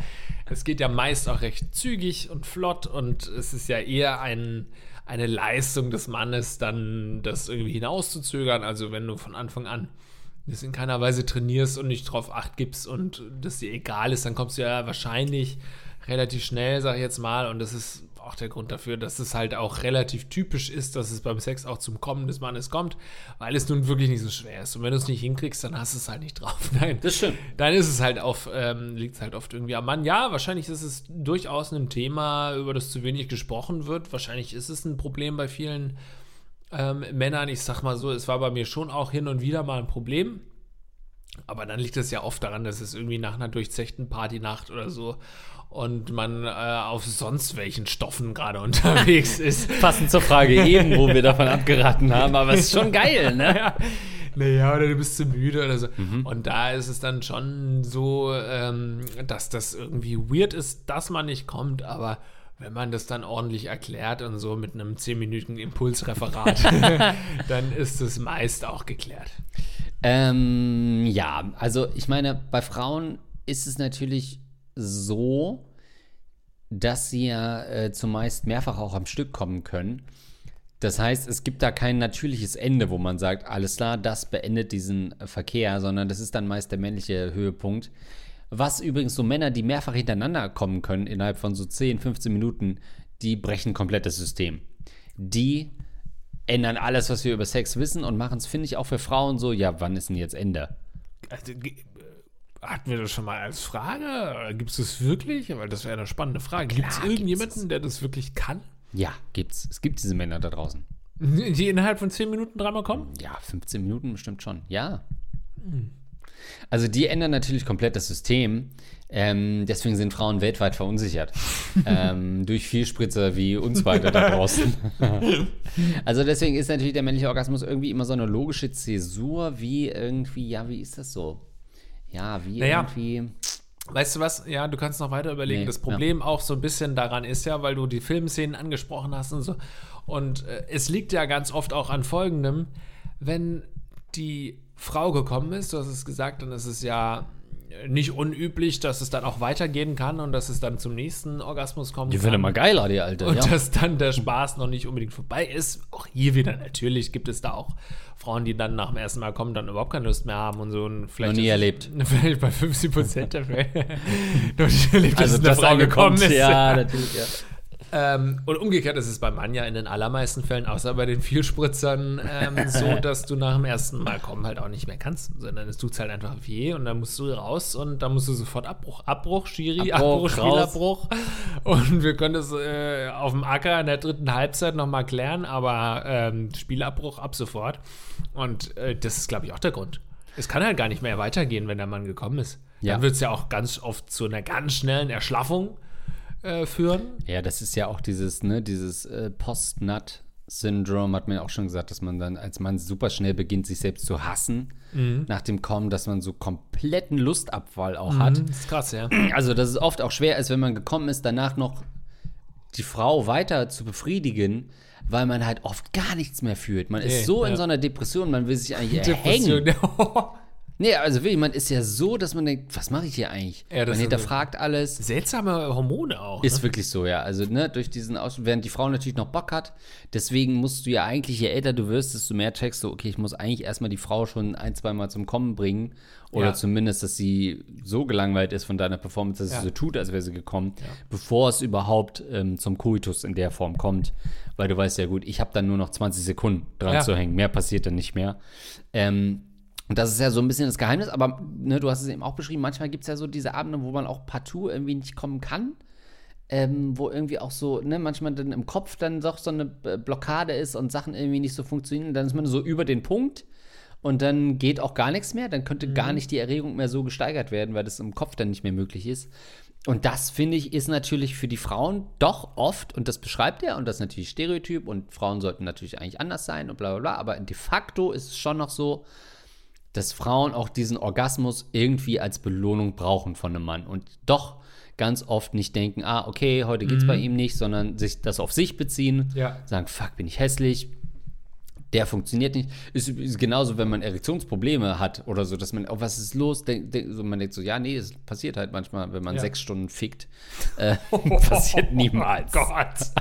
es geht ja meist auch recht zügig und flott und es ist ja eher ein, eine Leistung des Mannes, dann das irgendwie hinauszuzögern. Also wenn du von Anfang an das in keiner Weise trainierst und nicht drauf acht gibst und das dir egal ist, dann kommst du ja wahrscheinlich relativ schnell, sag ich jetzt mal, und das ist auch der Grund dafür, dass es halt auch relativ typisch ist, dass es beim Sex auch zum Kommen des Mannes kommt, weil es nun wirklich nicht so schwer ist. Und wenn du es nicht hinkriegst, dann hast du es halt nicht drauf. Nein, Das stimmt. dann ist es halt auf, ähm, liegt es halt oft irgendwie am Mann. Ja, wahrscheinlich ist es durchaus ein Thema, über das zu wenig gesprochen wird. Wahrscheinlich ist es ein Problem bei vielen ähm, Männern. Ich sag mal so, es war bei mir schon auch hin und wieder mal ein Problem. Aber dann liegt es ja oft daran, dass es irgendwie nach einer durchzechten Partynacht oder so und man äh, auf sonst welchen Stoffen gerade unterwegs ist. Passend zur Frage eben, wo wir davon abgeraten haben, aber es ist schon geil, ne? ja. Naja, oder du bist zu müde oder so. Und da ist es dann schon so, ähm, dass das irgendwie weird ist, dass man nicht kommt, aber wenn man das dann ordentlich erklärt und so mit einem 10-minütigen Impulsreferat, dann ist es meist auch geklärt. Ähm, ja, also ich meine, bei Frauen ist es natürlich so, dass sie ja äh, zumeist mehrfach auch am Stück kommen können. Das heißt, es gibt da kein natürliches Ende, wo man sagt, alles klar, das beendet diesen Verkehr, sondern das ist dann meist der männliche Höhepunkt. Was übrigens so Männer, die mehrfach hintereinander kommen können, innerhalb von so 10, 15 Minuten, die brechen komplett das System. Die ändern alles, was wir über Sex wissen und machen es, finde ich, auch für Frauen so, ja, wann ist denn jetzt Ende? Also, äh, hatten wir das schon mal als Frage? Gibt es das wirklich? Weil das wäre eine spannende Frage. Gibt es irgendjemanden, der das wirklich kann? Ja, gibt's. Es gibt diese Männer da draußen. Die innerhalb von 10 Minuten dreimal kommen? Ja, 15 Minuten bestimmt schon. Ja. Also die ändern natürlich komplett das System. Ähm, deswegen sind Frauen weltweit verunsichert. ähm, durch Vielspritzer wie uns beide da draußen. also deswegen ist natürlich der männliche Orgasmus irgendwie immer so eine logische Zäsur, wie irgendwie, ja, wie ist das so? Ja, wie Naja. irgendwie. Weißt du was? Ja, du kannst noch weiter überlegen. Nee, das Problem auch so ein bisschen daran ist ja, weil du die Filmszenen angesprochen hast und so. Und äh, es liegt ja ganz oft auch an folgendem, wenn die Frau gekommen ist, du hast es gesagt, dann ist es ja nicht unüblich, dass es dann auch weitergehen kann und dass es dann zum nächsten Orgasmus kommt. Die wird immer geiler, die Alte. Und ja. dass dann der Spaß noch nicht unbedingt vorbei ist. Auch hier wieder natürlich gibt es da auch Frauen, die dann nach dem ersten Mal kommen, dann überhaupt keine Lust mehr haben und so. Und vielleicht Noch nie ist- erlebt. Vielleicht bei 50 Prozent der Fälle. noch nicht erlebt, dass also eine Frau gekommen ist. Ja, natürlich, ja. Ähm, und umgekehrt ist es bei Mann ja in den allermeisten Fällen, außer bei den Vielspritzern, ähm, so, dass du nach dem ersten Mal kommen halt auch nicht mehr kannst, sondern es tut halt einfach weh und dann musst du raus und dann musst du sofort Abbruch, Abbruch, Schiri, Abbruch, Abbruch. Spielabbruch. Und wir können das äh, auf dem Acker in der dritten Halbzeit nochmal klären, aber ähm, Spielabbruch ab sofort. Und äh, das ist, glaube ich, auch der Grund. Es kann halt gar nicht mehr weitergehen, wenn der Mann gekommen ist. Ja. Dann wird es ja auch ganz oft zu einer ganz schnellen Erschlaffung äh, führen. Ja, das ist ja auch dieses, ne, dieses äh, Post-Nut-Syndrom, hat man ja auch schon gesagt, dass man dann als Mann super schnell beginnt, sich selbst zu hassen nach dem Kommen, dass man so kompletten Lustabfall auch hat. Das ist krass, ja. Also, dass es oft auch schwer ist, wenn man gekommen ist, danach noch die Frau weiter zu befriedigen, weil man halt oft gar nichts mehr fühlt. Man Nee, ist so in ja. so einer Depression, man will sich eigentlich erhängen. Nee, also wirklich, man ist ja so, dass man denkt, was mache ich hier eigentlich? Ja, man hinterfragt alles. Seltsame Hormone auch. Ist ne? wirklich so, ja. Also, ne, durch diesen Aus während die Frau natürlich noch Bock hat, deswegen musst du ja eigentlich, je älter du wirst, desto mehr checkst du, okay, ich muss eigentlich erstmal die Frau schon ein, zwei Mal zum Kommen bringen. Oder Ja. zumindest, dass sie so gelangweilt ist von deiner Performance, dass Ja. sie so tut, als wäre sie gekommen, bevor es überhaupt ähm, zum Koitus in der Form kommt. Weil du weißt ja gut, ich habe dann nur noch 20 Sekunden dran zu hängen. Mehr passiert dann nicht mehr. Ähm, und das ist ja so ein bisschen das Geheimnis, aber ne, du hast es eben auch beschrieben, manchmal gibt es ja so diese Abende, wo man auch partout irgendwie nicht kommen kann. Ähm, wo irgendwie auch so, ne, manchmal dann im Kopf dann doch so eine Blockade ist und Sachen irgendwie nicht so funktionieren. Dann ist man so über den Punkt und dann geht auch gar nichts mehr. Dann könnte gar nicht die Erregung mehr so gesteigert werden, weil das im Kopf dann nicht mehr möglich ist. Und das, finde ich, ist natürlich für die Frauen doch oft, und das beschreibt er, und das ist natürlich Stereotyp, und Frauen sollten natürlich eigentlich anders sein und bla bla bla, aber de facto ist es schon noch so, dass Frauen auch diesen Orgasmus irgendwie als Belohnung brauchen von einem Mann und doch ganz oft nicht denken, ah, okay, heute geht's bei ihm nicht, sondern sich das auf sich beziehen, Ja. sagen, fuck, bin ich hässlich, der funktioniert nicht. Ist, ist genauso, wenn man Erektionsprobleme hat oder so, dass man, oh, was ist los? Denk, denk, so, man denkt so, ja, nee, es passiert halt manchmal, wenn man Ja. sechs Stunden fickt. Äh, passiert niemals. Oh Gott.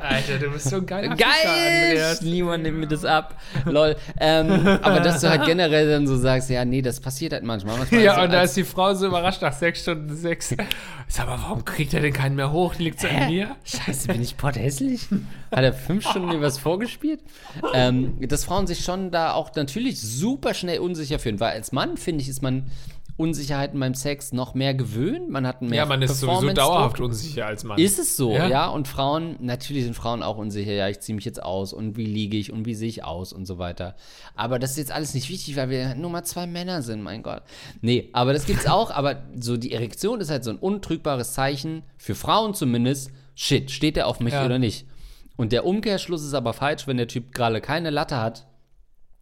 Alter, du bist so ein geiler Geil! Ficker, Andreas. Niemand nimmt mir das ab. Lol. Ähm, aber dass du halt generell dann so sagst, ja, nee, das passiert halt manchmal. manchmal Ja, so und da ist die Frau so überrascht nach sechs Stunden sechs. Sag mal, warum kriegt er denn keinen mehr hoch? Liegt es an mir? Scheiße, bin ich potthässlich? Hat er fünf Stunden mir was vorgespielt? Ähm, dass Frauen sich schon da auch natürlich super schnell unsicher fühlen, weil als Mann, finde ich, ist man Unsicherheiten beim Sex noch mehr gewöhnt. Man hat mehr Ja, man ist sowieso dauerhaft unsicher als Mann. Ist es so, Ja. ja. Und Frauen, natürlich sind Frauen auch unsicher, ja, ich ziehe mich jetzt aus und wie liege ich und wie sehe ich aus und so weiter. Aber das ist jetzt alles nicht wichtig, weil wir nur mal zwei Männer sind, mein Gott. Nee, aber das gibt's auch, aber so die Erektion ist halt so ein untrügbares Zeichen, für Frauen zumindest, shit, steht der auf mich Ja. oder nicht? Und der Umkehrschluss ist aber falsch, wenn der Typ gerade keine Latte hat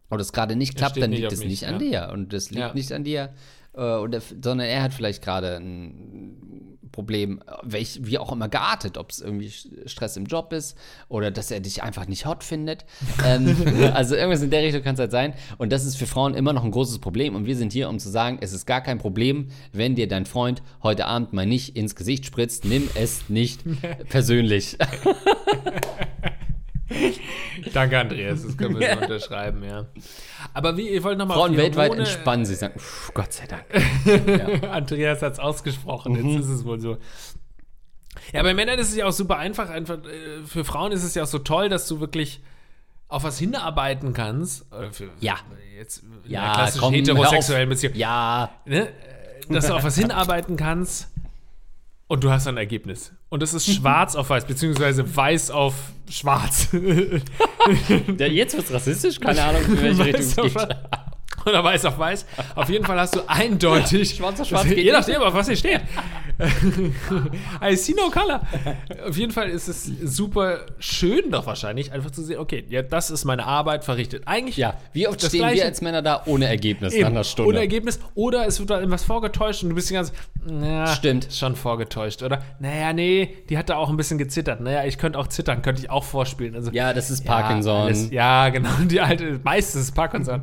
oder es gerade nicht klappt, dann nicht liegt es nicht an ja. dir und das liegt Ja. nicht an dir, oder, sondern er hat vielleicht gerade ein Problem, welch, wie auch immer geartet, ob es irgendwie Stress im Job ist oder dass er dich einfach nicht hot findet. ähm, also irgendwas in der Richtung kann es halt sein. Und das ist für Frauen immer noch ein großes Problem. Und wir sind hier, um zu sagen, es ist gar kein Problem, wenn dir dein Freund heute Abend mal nicht ins Gesicht spritzt. Nimm es nicht persönlich. Danke, Andreas. Das können wir so unterschreiben, ja. Aber wie, ihr wollt nochmal Frauen weltweit entspannen sich, sagen, "Pff, Gott sei Dank. Andreas hat es ausgesprochen, Mhm. jetzt ist es wohl so. Ja, bei Männern ist es ja auch super einfach. Einfach äh, für Frauen ist es ja auch so toll, dass du wirklich auf was hinarbeiten kannst. Oder für, Ja. Jetzt in Ja, einer klassischen komm, heterosexuellen. Beziehung. Ja, Ne? Dass du auf was hinarbeiten kannst und du hast ein Ergebnis. Und es ist schwarz auf weiß, beziehungsweise weiß auf schwarz. Ja, jetzt wird's rassistisch, keine Ahnung, in welche Richtung es Weiß geht. Oder weiß auf weiß. Auf jeden Fall hast du eindeutig. Schwarz auf schwarz Das- Je nachdem, auf was hier steht. I see no color. Auf jeden Fall ist es super schön doch wahrscheinlich, einfach zu sehen, okay, ja, das ist meine Arbeit verrichtet. Eigentlich Ja, wie oft stehen Gleiche. wir als Männer da ohne Ergebnis nach Eben, einer Stunde? ohne Ergebnis. Oder es wird da irgendwas vorgetäuscht und du bist die ganze na, Stimmt. Schon vorgetäuscht, oder? Naja, nee, die hat da auch ein bisschen gezittert. Naja, ich könnte auch zittern, könnte ich auch vorspielen. Also, ja, das ist ja, Parkinson. alles- Ja, genau, die alte, meistens ist Parkinson.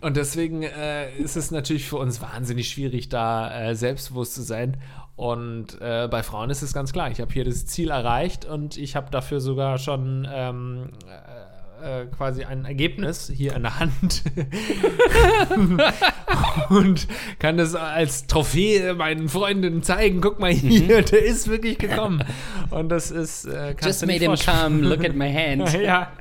Und deswegen äh, ist es natürlich für uns wahnsinnig schwierig, da äh, selbstbewusst zu sein. Und äh, bei Frauen ist es ganz klar. Ich habe hier das Ziel erreicht und ich habe dafür sogar schon ähm, äh, äh, quasi ein Ergebnis hier in der Hand. und kann das als Trophäe meinen Freundinnen zeigen. Guck mal hier, der ist wirklich gekommen. Und das ist. Äh, Just made him come, look at my hand. ja.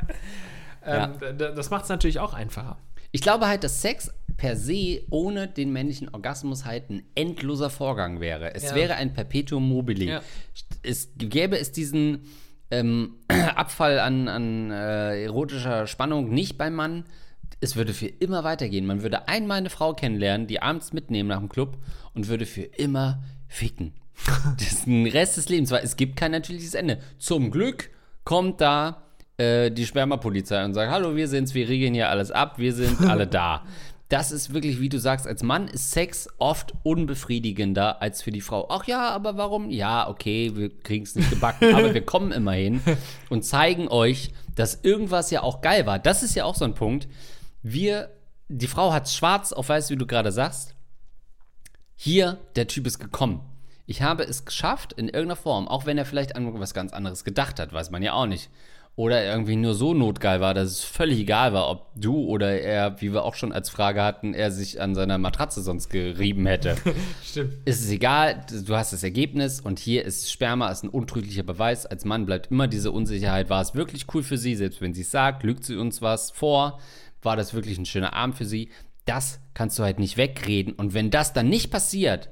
Ja. Ähm, d- Das macht es natürlich auch einfacher. Ich glaube halt, dass Sex per se ohne den männlichen Orgasmus halt ein endloser Vorgang wäre. Es Ja. wäre ein Perpetuum mobile. Ja. Es gäbe es diesen ähm, Abfall an, an äh, erotischer Spannung nicht beim Mann. Es würde für immer weitergehen. Man würde einmal eine Frau kennenlernen, die abends mitnehmen nach dem Club und würde für immer ficken. Das ist ein Rest des Lebens, weil es gibt kein natürliches Ende. Zum Glück kommt da äh, die Spermapolizei und sagt, hallo, wir sind's, wir regeln hier alles ab, wir sind alle da. Das ist wirklich, wie du sagst, als Mann ist Sex oft unbefriedigender als für die Frau. Ach ja, aber warum? Ja, okay, wir kriegen es nicht gebacken, aber wir kommen immerhin und zeigen euch, dass irgendwas ja auch geil war. Das ist ja auch so ein Punkt. Wir die Frau hat schwarz auf weiß, wie du gerade sagst. Hier, der Typ ist gekommen. Ich habe es geschafft, in irgendeiner Form, auch wenn er vielleicht an was ganz anderes gedacht hat, weiß man ja auch nicht. Oder irgendwie nur so notgeil war, dass es völlig egal war, ob du oder er, wie wir auch schon als Frage hatten, er sich an seiner Matratze sonst gerieben hätte. Stimmt. ist es egal, du hast das Ergebnis und hier ist Sperma, ist ein untrüglicher Beweis. Als Mann bleibt immer diese Unsicherheit. War es wirklich cool für sie, selbst wenn sie es sagt, lügt sie uns was vor? War das wirklich ein schöner Abend für sie? Das kannst du halt nicht wegreden. Und wenn das dann nicht passiert,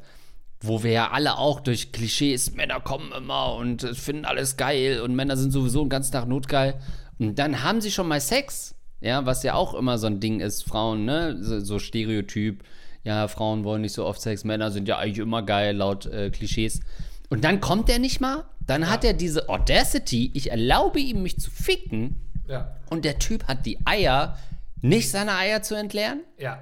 wo wir ja alle auch durch Klischees, Männer kommen immer und äh, finden alles geil und Männer sind sowieso den ganzen Tag notgeil. Und dann haben sie schon mal Sex, ja, was ja auch immer so ein Ding ist, Frauen, ne, so, so Stereotyp, ja, Frauen wollen nicht so oft Sex, Männer sind ja eigentlich immer geil, laut äh, Klischees. Und dann kommt er nicht mal, dann hat er diese Audacity, ich erlaube ihm, mich zu ficken, Ja. und der Typ hat die Eier, nicht seine Eier zu entleeren? Ja.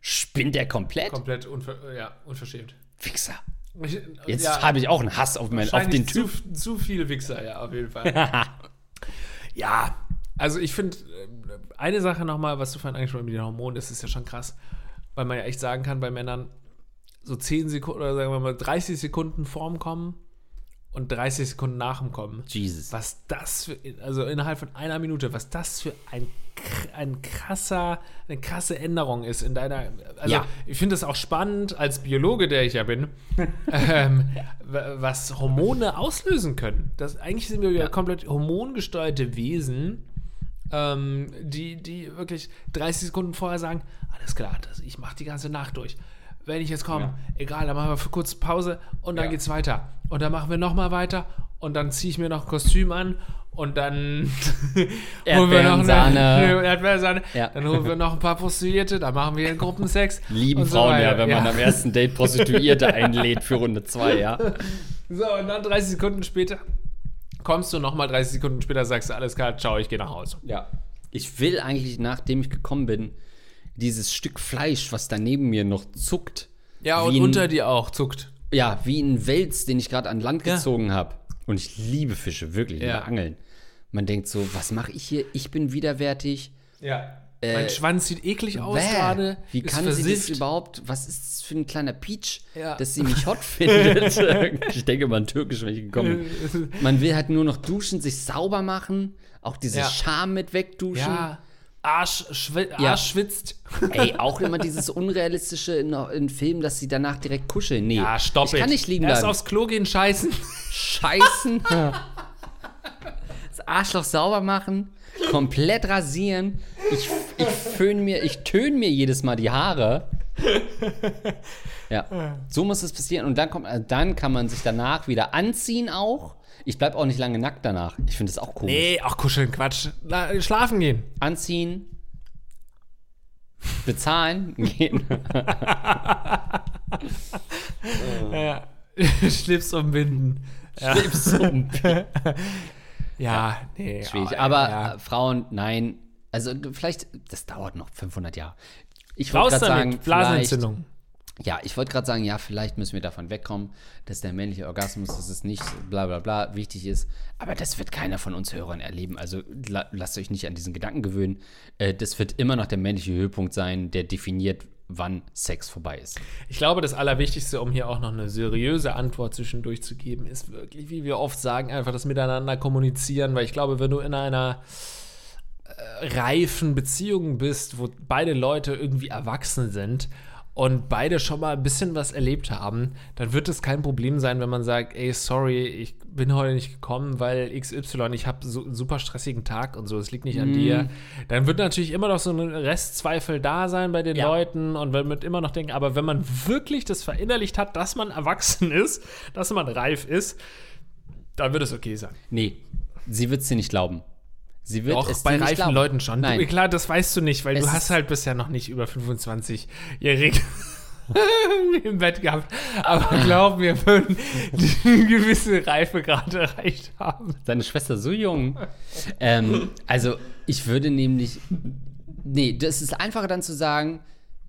Spinnt er komplett? Komplett unver ja, unverschämt. Wichser. Ich- Jetzt ja, habe ich auch einen Hass auf, mein, auf den Typ. Zu, zu viele Wichser, ja, auf jeden Fall. ja, also ich finde, eine Sache nochmal, was du vorhin angesprochen hast mit den Hormonen, das ist ja schon krass, weil man ja echt sagen kann, bei Männern so 10 Sekunden oder sagen wir mal 30 Sekunden vorm Kommen und 30 Sekunden nach dem Kommen. Jesus. Was das für, also innerhalb von einer Minute, was das für ein, ein krasser, eine krasse Änderung ist in deiner, also Ja. ich finde es auch spannend als Biologe, der ich ja bin, ähm, wa- was Hormone auslösen können. Das, eigentlich sind wir ja komplett hormongesteuerte Wesen, ähm, die, die wirklich 30 Sekunden vorher sagen, alles klar, das, ich mache die ganze Nacht durch. Wenn ich jetzt komme, egal, dann machen wir für kurz Pause und dann Ja. geht's weiter. Und dann machen wir nochmal weiter und dann ziehe ich mir noch ein Kostüm an und dann holen wir noch eine Erdbeersahne. Ja. Dann holen wir noch ein paar Prostituierte, dann machen wir einen Gruppensex. Lieben so Frauen ja, weiter. wenn man am ersten Date Prostituierte einlädt für Runde 2, ja. So, und dann 30 Sekunden später kommst du nochmal 30 Sekunden später, sagst du, alles klar, ciao, ich gehe nach Hause. Ja. Ich will eigentlich, nachdem ich gekommen bin, dieses Stück Fleisch, was da neben mir noch zuckt. Ja, und ein, unter dir auch, zuckt. Ja, wie ein Wels, den ich gerade an Land Ja. gezogen habe. Und ich liebe Fische, wirklich, Ja. liebe Angeln. Man denkt so, was mache ich hier? Ich bin widerwärtig. Ja. mein Schwanz sieht eklig aus Äh, gerade. Wie kann sie das versifft. überhaupt? Was ist das für ein kleiner Peach, Ja. dass sie mich hot findet? ich denke mal türkisch, wenn ich gekommen bin. Man will halt nur noch duschen, sich sauber machen, auch diese Ja. Scham mit wegduschen. Ja. Arsch, schwi Ja. Arsch schwitzt. Ey, auch immer dieses Unrealistische in, in Filmen, dass sie danach direkt kuscheln. Nee, Ja, stopp ich kann it. nicht liegen Erst bleiben. aufs Klo gehen, scheißen. Scheißen. das Arschloch sauber machen, komplett rasieren. Ich, ich föhn mir, ich töne mir jedes Mal die Haare. Ja, so muss es passieren. Und dann, kommt, äh, dann kann man sich danach wieder anziehen auch. Ich bleib auch nicht lange nackt danach. Ich finde das auch komisch. Nee, auch kuscheln, Quatsch. La schlafen gehen. Anziehen, bezahlen, gehen. Ja. Schlips umbinden. Schlips um. ja nee. Schwierig. Aber ja. Frauen, nein. Also vielleicht, das dauert noch 500 Jahre. Ich wollte gerade sagen, vielleicht, Blasenentzündung. ja, ich wollte gerade sagen, ja, vielleicht müssen wir davon wegkommen, dass der männliche Orgasmus, dass es nicht bla bla bla wichtig ist. Aber das wird keiner von uns Hörern erleben. Also la lasst euch nicht an diesen Gedanken gewöhnen. Äh, das wird immer noch der männliche Höhepunkt sein, der definiert, wann Sex vorbei ist. Ich glaube, das Allerwichtigste, um hier auch noch eine seriöse Antwort zwischendurch zu geben, ist wirklich, wie wir oft sagen, einfach das Miteinander kommunizieren, weil ich glaube, wenn du in einer reifen Beziehung bist, wo beide Leute irgendwie erwachsen sind und beide schon mal ein bisschen was erlebt haben, dann wird es kein Problem sein, wenn man sagt, ey, sorry, ich bin heute nicht gekommen, weil XY, ich habe so einen super stressigen Tag und so, es liegt nicht an dir. Dann wird natürlich immer noch so ein Restzweifel da sein bei den Ja. Leuten und man wird immer noch denken, aber wenn man wirklich das verinnerlicht hat, dass man erwachsen ist, dass man reif ist, dann wird es okay sein. Nee, sie wird es dir nicht glauben. Sie wird Auch bei reifen glauben. Leuten schon. Nein. Du, klar, das weißt du nicht, weil Es du hast halt bisher noch nicht über 25-Jährige im Bett gehabt. Aber glaub mir, würden eine gewisse Reifegrade erreicht haben. Deine Schwester so jung. ähm, also, ich würde nämlich. Nee, das ist einfacher dann zu sagen,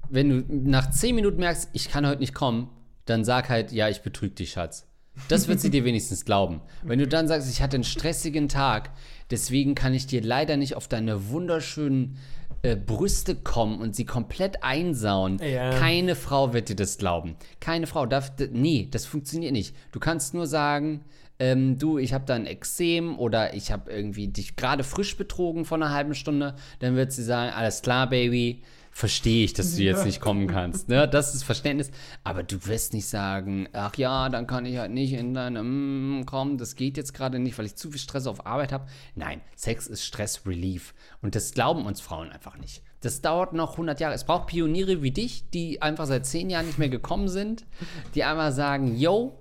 wenn du nach 10 Minuten merkst, ich kann heute nicht kommen, dann sag halt, ja, ich betrüge dich, Schatz. Das wird sie dir wenigstens glauben. Wenn du dann sagst, ich hatte einen stressigen Tag, deswegen kann ich dir leider nicht auf deine wunderschönen äh, Brüste kommen und sie komplett einsauen. Ja. Keine Frau wird dir das glauben. Keine Frau darf. Nee, das funktioniert nicht. Du kannst nur sagen, ähm, du, ich habe da ein Exem oder ich habe irgendwie dich gerade frisch betrogen vor einer halben Stunde. Dann wird sie sagen, alles klar, Baby. Verstehe ich, dass du jetzt nicht kommen kannst. Ne? Das ist Verständnis. Aber du wirst nicht sagen, ach ja, dann kann ich halt nicht in deine, mm, komm, das geht jetzt gerade nicht, weil ich zu viel Stress auf Arbeit habe. Nein, Sex ist Stress-Relief. Und das glauben uns Frauen einfach nicht. Das dauert noch 100 Jahre. Es braucht Pioniere wie dich, die einfach seit 10 Jahren nicht mehr gekommen sind, die einmal sagen, yo,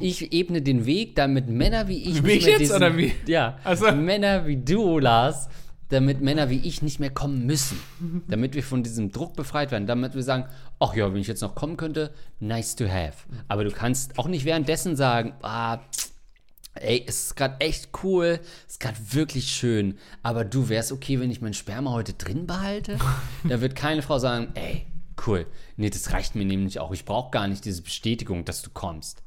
ich ebne den Weg, damit Männer wie ich Wie ich jetzt, oder wie? Ja, Ach so. Männer wie du, Lars, damit Männer wie ich nicht mehr kommen müssen. damit wir von diesem Druck befreit werden. Damit wir sagen, ach ja, wenn ich jetzt noch kommen könnte, nice to have. Aber du kannst auch nicht währenddessen sagen, ah, ey, es ist gerade echt cool, es ist gerade wirklich schön, aber du wärst okay, wenn ich mein Sperma heute drin behalte? da wird keine Frau sagen, ey, cool. Nee, das reicht mir nämlich auch. Ich brauche gar nicht diese Bestätigung, dass du kommst.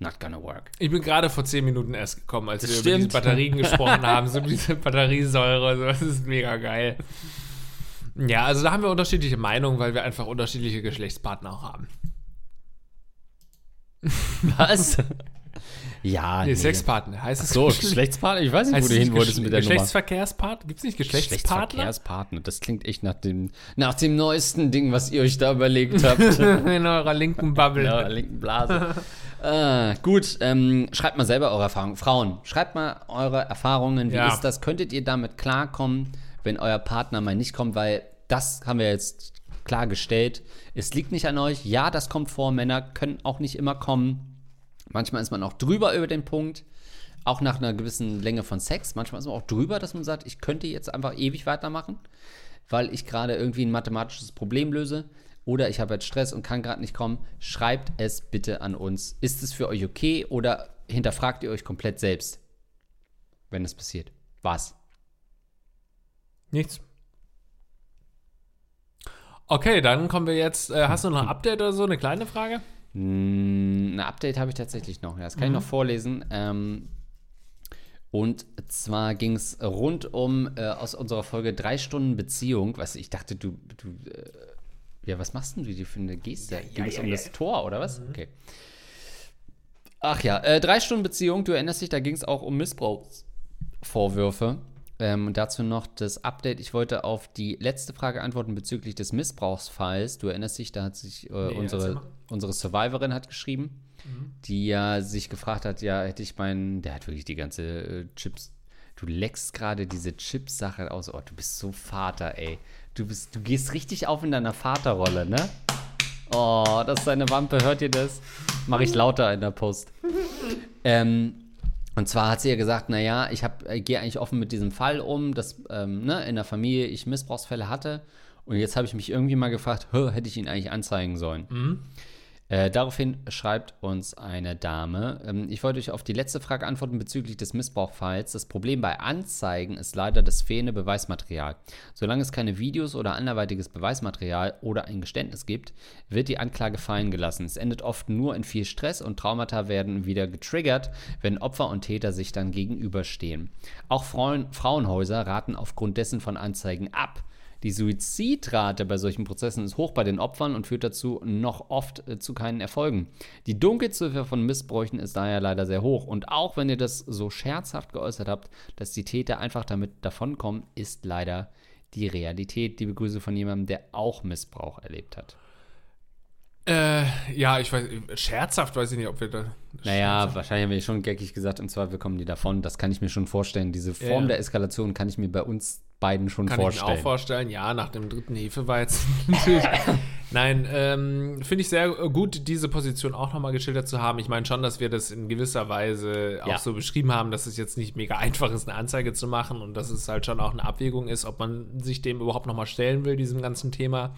Not gonna work. Ich bin gerade vor zehn Minuten erst gekommen, als Das wir stimmt. über diese Batterien gesprochen haben. So diese Batteriesäure, so, das ist mega geil. Ja, also da haben wir unterschiedliche Meinungen, weil wir einfach unterschiedliche Geschlechtspartner auch haben. Was? ja, Nee, Sexpartner heißt es. So, Geschle- Geschlechtspartner? Ich weiß nicht, wo du hin wolltest mit der. Geschlechtsverkehrspartner? Gibt es nicht Geschlechtspartner? Geschlechtsverkehrspartner. Das klingt echt nach dem, nach dem neuesten Ding, was ihr euch da überlegt habt. In eurer linken Bubble. ja, linken Blase. äh, gut, ähm, schreibt mal selber eure Erfahrungen. Frauen, schreibt mal eure Erfahrungen. Wie Ja. ist das? Könntet ihr damit klarkommen, wenn euer Partner mal nicht kommt? Weil das haben wir jetzt klargestellt. Es liegt nicht an euch. Ja, das kommt vor. Männer können auch nicht immer kommen. Manchmal ist man auch drüber über den Punkt. Auch nach einer gewissen Länge von Sex. Manchmal ist man auch drüber, dass man sagt, ich könnte jetzt einfach ewig weitermachen, weil ich gerade irgendwie ein mathematisches Problem löse. Oder ich habe jetzt Stress und kann gerade nicht kommen. Schreibt es bitte an uns. Ist es für euch okay oder hinterfragt ihr euch komplett selbst, wenn das passiert? Was? Nichts. Okay, dann kommen wir jetzt. Äh, hast du noch ein Update oder so? Eine kleine Frage? Ein Update habe ich tatsächlich noch. Ja, das kann ich noch vorlesen. Ähm, und zwar ging es rund um äh, aus unserer Folge drei Stunden Beziehung. Was ich dachte, du, du äh, ja, was machst denn du dir für eine Geste? ging es ja, um ja. das Tor oder was? Okay. Ach ja, äh, drei Stunden Beziehung. Du erinnerst dich, da ging es auch um Missbrauchsvorwürfe. Ähm, und dazu noch das Update. Ich wollte auf die letzte Frage antworten bezüglich des Missbrauchsfalls. Du erinnerst dich, da hat sich äh, erzähl unsere, unsere Survivorin hat geschrieben, die ja sich gefragt hat, ja, hätte ich meinen, der hat wirklich die ganze äh, Chips. Du leckst gerade diese Chips-Sache aus. Oh, du bist so Vater, ey. Du bist, du gehst richtig auf in deiner Vaterrolle, ne? Oh, das ist deine Wampe. Hört ihr das? Mache ich lauter in der Post. ähm, und zwar hat sie ja gesagt, naja, ich äh, gehe eigentlich offen mit diesem Fall um, dass ähm, ne, in der Familie ich Missbrauchsfälle hatte. Und jetzt habe ich mich irgendwie mal gefragt, "Hä, hätte ich ihn eigentlich anzeigen sollen? Äh, daraufhin schreibt uns eine Dame, ähm, ich wollte euch auf die letzte Frage antworten bezüglich des Missbrauchfalls. Das Problem bei Anzeigen ist leider das fehlende Beweismaterial. Solange es keine Videos oder anderweitiges Beweismaterial oder ein Geständnis gibt, wird die Anklage fallen gelassen. Es endet oft nur in viel Stress und Traumata werden wieder getriggert, wenn Opfer und Täter sich dann gegenüberstehen. Auch Frauen, Frauenhäuser raten aufgrund dessen von Anzeigen ab. Die Suizidrate bei solchen Prozessen ist hoch bei den Opfern und führt dazu noch oft äh, zu keinen Erfolgen. Die Dunkelziffer von Missbräuchen ist daher leider sehr hoch. Und auch wenn ihr das so scherzhaft geäußert habt, dass die Täter einfach damit davonkommen, ist leider die Realität. Liebe Grüße von jemandem, der auch Missbrauch erlebt hat. Äh, ja, ich weiß, scherzhaft weiß ich nicht, ob wir da. Naja, wahrscheinlich haben wir schon geckig gesagt, im Zweifel kommen die davon. Das kann ich mir schon vorstellen. Diese Form Ja. der Eskalation kann ich mir bei uns beiden schon Kann ich mir vorstellen. auch vorstellen. Ja, nach dem dritten Hefeweizen natürlich. Nein, ähm, finde ich sehr gut, diese Position auch nochmal geschildert zu haben. Ich meine schon, dass wir das in gewisser Weise auch Ja. so beschrieben haben, dass es jetzt nicht mega einfach ist, eine Anzeige zu machen und dass es halt schon auch eine Abwägung ist, ob man sich dem überhaupt nochmal stellen will, diesem ganzen Thema.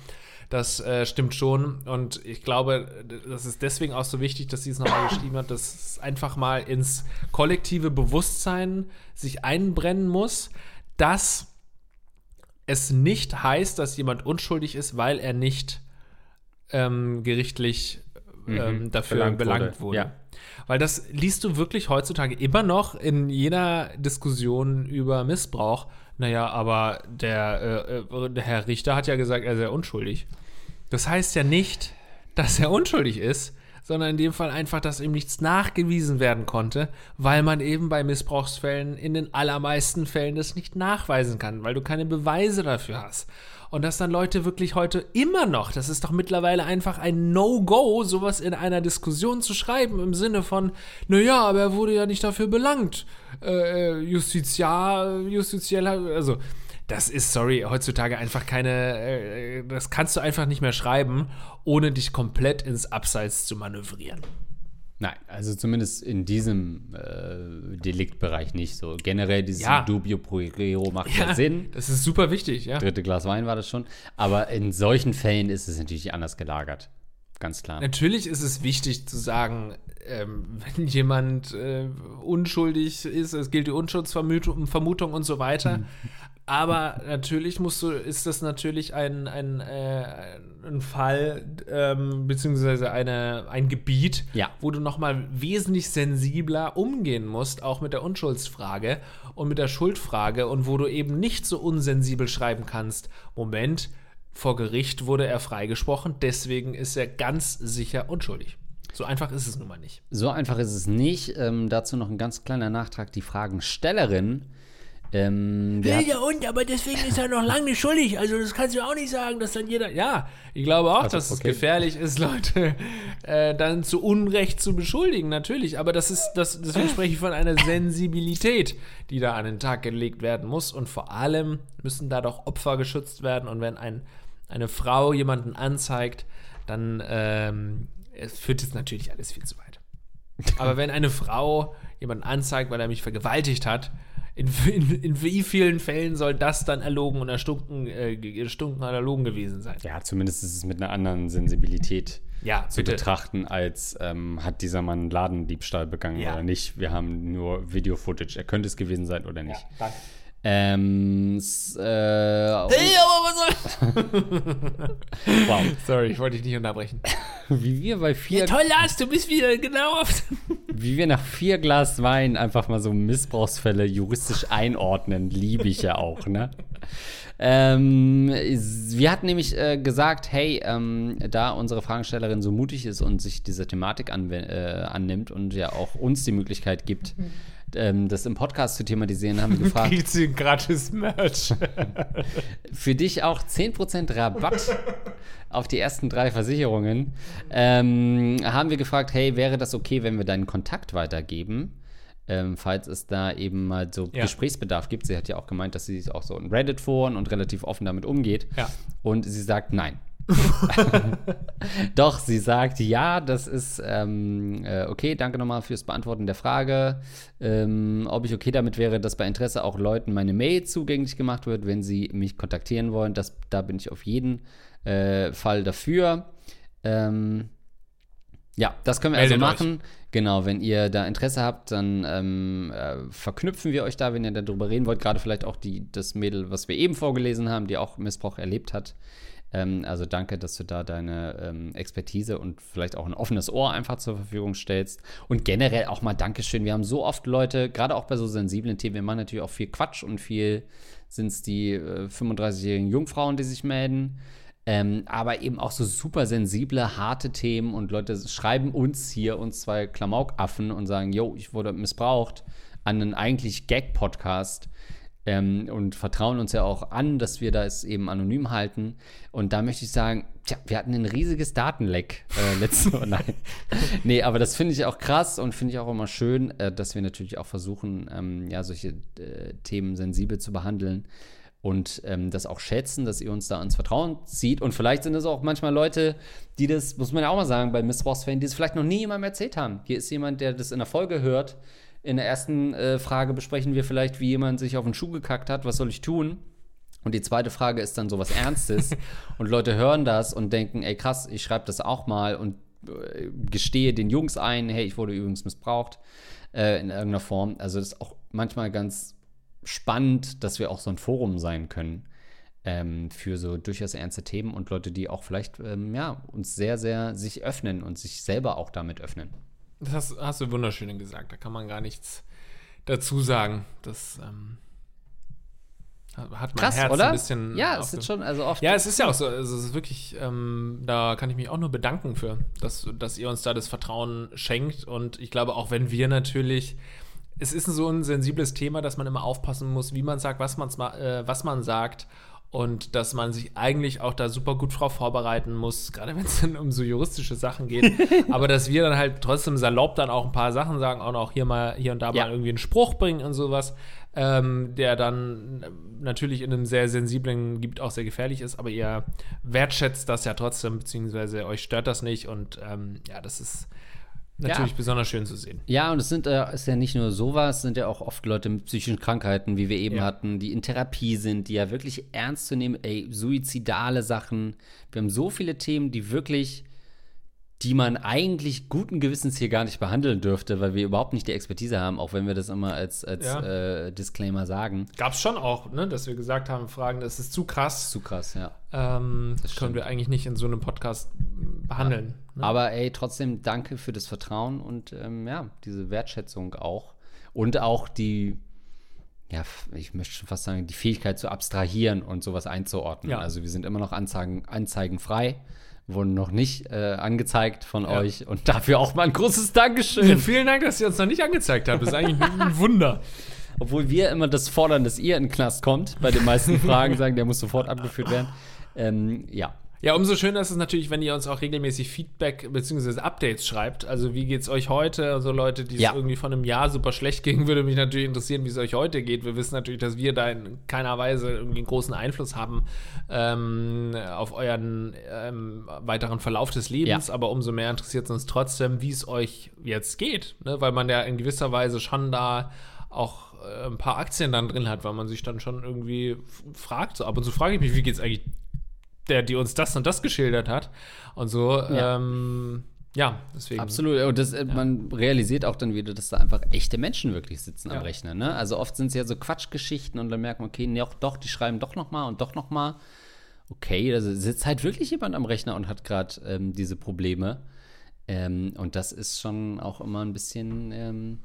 Das äh, stimmt schon. Und ich glaube, das ist deswegen auch so wichtig, dass sie es nochmal geschrieben hat, dass es einfach mal ins kollektive Bewusstsein sich einbrennen muss, dass es nicht heißt, dass jemand unschuldig ist, weil er nicht ähm, gerichtlich ähm, dafür Belangt belangt, wurde. wurde. Ja. Weil das liest du wirklich heutzutage immer noch in jeder Diskussion über Missbrauch. Naja, aber der, äh, äh, der Herr Richter hat ja gesagt, er sei unschuldig. Das heißt ja nicht, dass er unschuldig ist, sondern in dem Fall einfach, dass ihm nichts nachgewiesen werden konnte, weil man eben bei Missbrauchsfällen in den allermeisten Fällen das nicht nachweisen kann, weil du keine Beweise dafür hast. Und dass dann Leute wirklich heute immer noch, das ist doch mittlerweile einfach ein No-Go, sowas in einer Diskussion zu schreiben, im Sinne von, naja, aber er wurde ja nicht dafür belangt. Äh, Justiziar, justiziell, also das ist, sorry, heutzutage einfach keine, äh, das kannst du einfach nicht mehr schreiben, ohne dich komplett ins Abseits zu manövrieren. Nein, also zumindest in diesem äh, Deliktbereich nicht so. Generell dieses Ja. Dubio pro reo macht ja, Sinn. Das ist super wichtig, ja. Dritte Glas Wein war das schon. Aber in solchen Fällen ist es natürlich anders gelagert. Ganz klar. Natürlich ist es wichtig zu sagen, ähm, wenn jemand äh, unschuldig ist, es gilt die Unschuldsvermutung Vermutung und so weiter. Aber natürlich musst du, ist das natürlich ein, ein, äh, ein Fall, ähm, beziehungsweise eine, ein Gebiet, Ja. wo du nochmal wesentlich sensibler umgehen musst, auch mit der Unschuldsfrage und mit der Schuldfrage und wo du eben nicht so unsensibel schreiben kannst, Moment, vor Gericht wurde er freigesprochen, deswegen ist er ganz sicher unschuldig. So einfach ist es nun mal nicht. So einfach ist es nicht. Ähm, dazu noch ein ganz kleiner Nachtrag. Die Fragenstellerin. Ähm, hat- ja und, aber deswegen ist er noch lange nicht schuldig. Also das kannst du auch nicht sagen, dass dann jeder. Ja, ich glaube auch, Also, dass es okay. gefährlich ist, Leute äh, dann zu Unrecht zu beschuldigen, natürlich. Aber das ist, das, deswegen spreche ich von einer Sensibilität, die da an den Tag gelegt werden muss. Und vor allem müssen da doch Opfer geschützt werden. Und wenn ein, eine Frau jemanden anzeigt, dann ähm, es führt es natürlich alles viel zu weit. Aber wenn eine Frau jemanden anzeigt, weil er mich vergewaltigt hat, in, in, in wie vielen Fällen soll das dann erlogen und erstunken, äh, erstunken erlogen gewesen sein? ja, zumindest ist es mit einer anderen Sensibilität Ja, zu bitte. betrachten, als ähm, hat dieser Mann einen Ladendiebstahl begangen Ja. oder nicht. Wir haben nur Video-Footage. Er könnte es gewesen sein oder nicht. danke. Ähm, s- äh, Hey, aber was soll. wow. Sorry, ich wollte dich nicht unterbrechen. Wie wir bei vier, Toll, Lars, du bist wieder genau auf. Wie wir nach vier Glas Wein einfach mal so Missbrauchsfälle juristisch einordnen, liebe ich ja auch, ne? Ähm, wir hatten nämlich äh, gesagt, hey, ähm, da unsere Fragestellerin so mutig ist und sich dieser Thematik äh, annimmt und ja auch uns die Möglichkeit gibt, ähm, das im Podcast zu thematisieren, haben wir gefragt, Kriegt sie gratis Merch. für dich auch 10% Rabatt auf die ersten drei Versicherungen. Ähm, haben wir gefragt, hey, wäre das okay, wenn wir deinen Kontakt weitergeben? Ähm, falls es da eben mal so Ja. Gesprächsbedarf gibt. Sie hat ja auch gemeint, dass sie auch so in Reddit-Foren und relativ offen damit umgeht. Ja. Und sie sagt nein. Doch, sie sagt, ja, das ist ähm, äh, okay. Danke nochmal fürs Beantworten der Frage. Ähm, ob ich okay damit wäre, dass bei Interesse auch Leuten meine Mail zugänglich gemacht wird, wenn sie mich kontaktieren wollen. Das, da bin ich auf jeden äh, Fall dafür. Ähm, ja, das können wir Meldet also machen. Genau, wenn ihr da Interesse habt, dann ähm, äh, verknüpfen wir euch da, wenn ihr darüber reden wollt. Gerade vielleicht auch die, das Mädel, was wir eben vorgelesen haben, die auch Missbrauch erlebt hat. Ähm, also danke, dass du da deine ähm, Expertise und vielleicht auch ein offenes Ohr einfach zur Verfügung stellst. Und generell auch mal Dankeschön. Wir haben so oft Leute, gerade auch bei so sensiblen Themen, wir machen natürlich auch viel Quatsch und viel sind es die äh, 35-jährigen Jungfrauen, die sich melden. Ähm, aber eben auch so super sensible, harte Themen und Leute schreiben uns hier, uns zwei Klamaukaffen und sagen, yo, ich wurde missbraucht an einen eigentlich Gag-Podcast ähm, und vertrauen uns ja auch an, dass wir das eben anonym halten. Und da möchte ich sagen, tja, wir hatten ein riesiges Datenleck äh, letzte Woche. Nein. Nee, aber das finde ich auch krass und finde ich auch immer schön, äh, dass wir natürlich auch versuchen, ähm, ja, solche äh, Themen sensibel zu behandeln und ähm, das auch schätzen, dass ihr uns da ans Vertrauen zieht. Und vielleicht sind es auch manchmal Leute, die das, muss man ja auch mal sagen, bei Missbrauchsfällen, die es vielleicht noch nie jemandem erzählt haben. Hier ist jemand, der das in der Folge hört. In der ersten äh, Frage besprechen wir vielleicht, wie jemand sich auf den Schuh gekackt hat, was soll ich tun? Und die zweite Frage ist dann sowas Ernstes. und Leute hören das und denken, ey krass, ich schreibe das auch mal und äh, gestehe den Jungs ein, hey, ich wurde übrigens missbraucht äh, in irgendeiner Form. Also das ist auch manchmal ganz spannend, dass wir auch so ein Forum sein können, ähm, für so durchaus ernste Themen und Leute, die auch vielleicht ähm, ja, uns sehr, sehr sich öffnen und sich selber auch damit öffnen. Das hast, hast du wunderschön gesagt. Da kann man gar nichts dazu sagen. Das ähm, hat mein Krass, Herz oder? ein bisschen. ja, es ist schon, also oft. Ja, es ist ja auch so. Also es ist wirklich, ähm, da kann ich mich auch nur bedanken für, dass, dass ihr uns da das Vertrauen schenkt. Und ich glaube, auch wenn wir natürlich. Es ist so ein sensibles Thema, dass man immer aufpassen muss, wie man sagt, was, man's äh, was man sagt. Und dass man sich eigentlich auch da super gut drauf vorbereiten muss, gerade wenn es dann um so juristische Sachen geht. Aber dass wir dann halt trotzdem salopp dann auch ein paar Sachen sagen und auch hier mal hier und da Ja. mal irgendwie einen Spruch bringen und sowas, ähm, der dann natürlich in einem sehr sensiblen Gebiet auch sehr gefährlich ist, aber ihr wertschätzt das ja trotzdem, beziehungsweise euch stört das nicht und ähm, ja, das ist natürlich Ja. besonders schön zu sehen. Ja, und es sind, äh, ist ja nicht nur sowas, es sind ja auch oft Leute mit psychischen Krankheiten, wie wir eben Ja. hatten, die in Therapie sind, die ja wirklich ernst zu nehmen, ey, suizidale Sachen. Wir haben so viele Themen, die wirklich, die man eigentlich guten Gewissens hier gar nicht behandeln dürfte, weil wir überhaupt nicht die Expertise haben, auch wenn wir das immer als, als Ja. äh, Disclaimer sagen. Gab es schon auch, ne, dass wir gesagt haben, Fragen, das ist zu krass, Zu krass, ja. ähm, das können wir eigentlich nicht in so einem Podcast behandeln. Ne? Aber ey, trotzdem danke für das Vertrauen und ähm, ja, diese Wertschätzung auch. Und auch die, ja, ich möchte schon fast sagen, die Fähigkeit zu abstrahieren und sowas einzuordnen. Ja. Also wir sind immer noch Anzeigen, anzeigenfrei, wurden noch nicht äh, angezeigt von Ja. euch und dafür auch mal ein großes Dankeschön. Vielen Dank, dass ihr uns noch nicht angezeigt habt. Das ist eigentlich ein Wunder. Obwohl wir immer das fordern, dass ihr in den Knast kommt. Bei den meisten Fragen sagen, der muss sofort abgeführt werden. Ähm, ja. Ja, umso schöner ist es natürlich, wenn ihr uns auch regelmäßig Feedback bzw. Updates schreibt. Also wie geht's euch heute? Also Leute, die es Ja. irgendwie von einem Jahr super schlecht ging, würde mich natürlich interessieren, wie es euch heute geht. Wir wissen natürlich, dass wir da in keiner Weise irgendwie einen großen Einfluss haben ähm, auf euren ähm, weiteren Verlauf des Lebens, Ja. aber umso mehr interessiert es uns trotzdem, wie es euch jetzt geht. Ne? Weil man ja in gewisser Weise schon da auch äh, ein paar Aktien dann drin hat, weil man sich dann schon irgendwie fragt. So ab und zu frage ich mich, wie geht's eigentlich der, die uns das und das geschildert hat. Und so, Ja. ja, ähm, ja deswegen. Absolut. Und das, äh, man realisiert auch dann wieder, dass da einfach echte Menschen wirklich sitzen am Ja. Rechner. Ne? Also oft sind es ja so Quatschgeschichten und dann merkt man, okay, nee, doch, doch, die schreiben doch noch mal und doch noch mal. Okay, also sitzt halt wirklich jemand am Rechner und hat gerade ähm, diese Probleme. Ähm, und das ist schon auch immer ein bisschen ähm,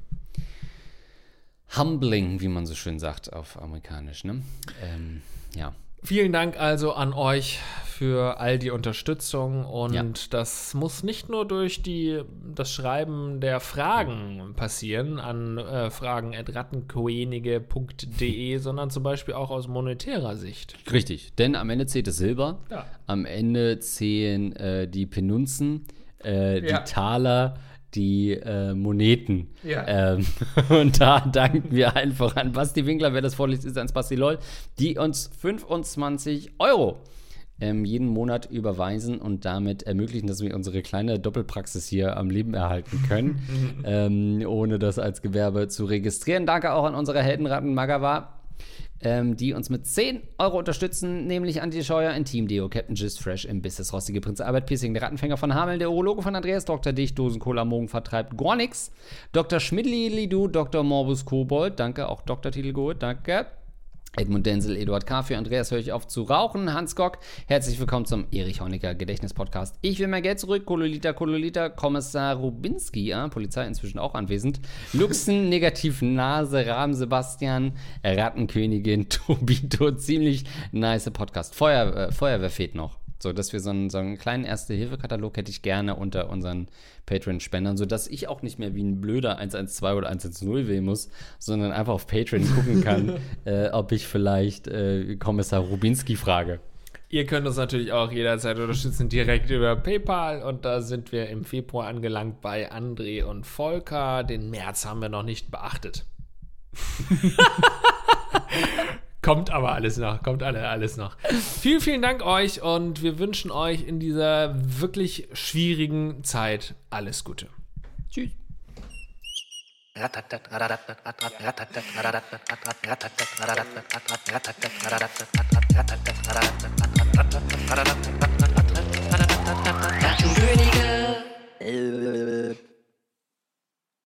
humbling, wie man so schön sagt auf amerikanisch. Ne? Ähm, ja. Vielen Dank also an euch für all die Unterstützung und Ja. das muss nicht nur durch die, das Schreiben der Fragen passieren an äh, fragen.rattenkoenige.de, sondern zum Beispiel auch aus monetärer Sicht. Richtig, denn am Ende zählt das Silber. Ja. Am Ende zählen äh, die Penunzen, äh, Ja. die Taler, die äh, Moneten. Ja. Ähm, und da danken wir einfach an Basti Winkler, wer das vorliest, ist ans Basti Loll, die uns 25 Euro ähm, jeden Monat überweisen und damit ermöglichen, dass wir unsere kleine Doppelpraxis hier am Leben erhalten können, ähm, ohne das als Gewerbe zu registrieren. Danke auch an unsere Heldenratten Magawa, ähm, die uns mit 10 Euro unterstützen, nämlich Antje Scheuer, Intim Deo, Captain Gist, Fresh im das rostige Prinz Albert Piercing, der Rattenfänger von Hameln, der Urologe von Andreas, Dr. Dicht, Dosenkohl am Morgen vertreibt Gornix, Dr. Schmidli Lidu, Dr. Morbus Kobold, danke, auch Dr. Titel danke. Edmund Denzel, Eduard K. Für Andreas höre ich auf zu rauchen. Hans Gock, herzlich willkommen zum Erich Honecker Gedächtnispodcast. Ich will mehr Geld zurück. Kololita, Kololita, Kommissar Rubinski, ja, Polizei inzwischen auch anwesend. Luxen, Negativ Nase, Rahm Sebastian, Rattenkönigin, Tobito, ziemlich nice Podcast. Feuer, äh, Feuerwehr fehlt noch. So, dass wir so einen, so einen kleinen Erste-Hilfe-Katalog hätte ich gerne unter unseren Patreon-Spendern, sodass ich auch nicht mehr wie ein blöder 112 oder 110 wählen muss, sondern einfach auf Patreon gucken kann, äh, ob ich vielleicht äh, Kommissar Rubinski frage. Ihr könnt uns natürlich auch jederzeit unterstützen, direkt über PayPal. Und da sind wir im Februar angelangt bei André und Volker. Den März haben wir noch nicht beachtet. kommt aber alles noch, kommt alle, alles noch. Vielen, vielen Dank euch und wir wünschen euch in dieser wirklich schwierigen Zeit alles Gute. Tschüss. Rattenkönige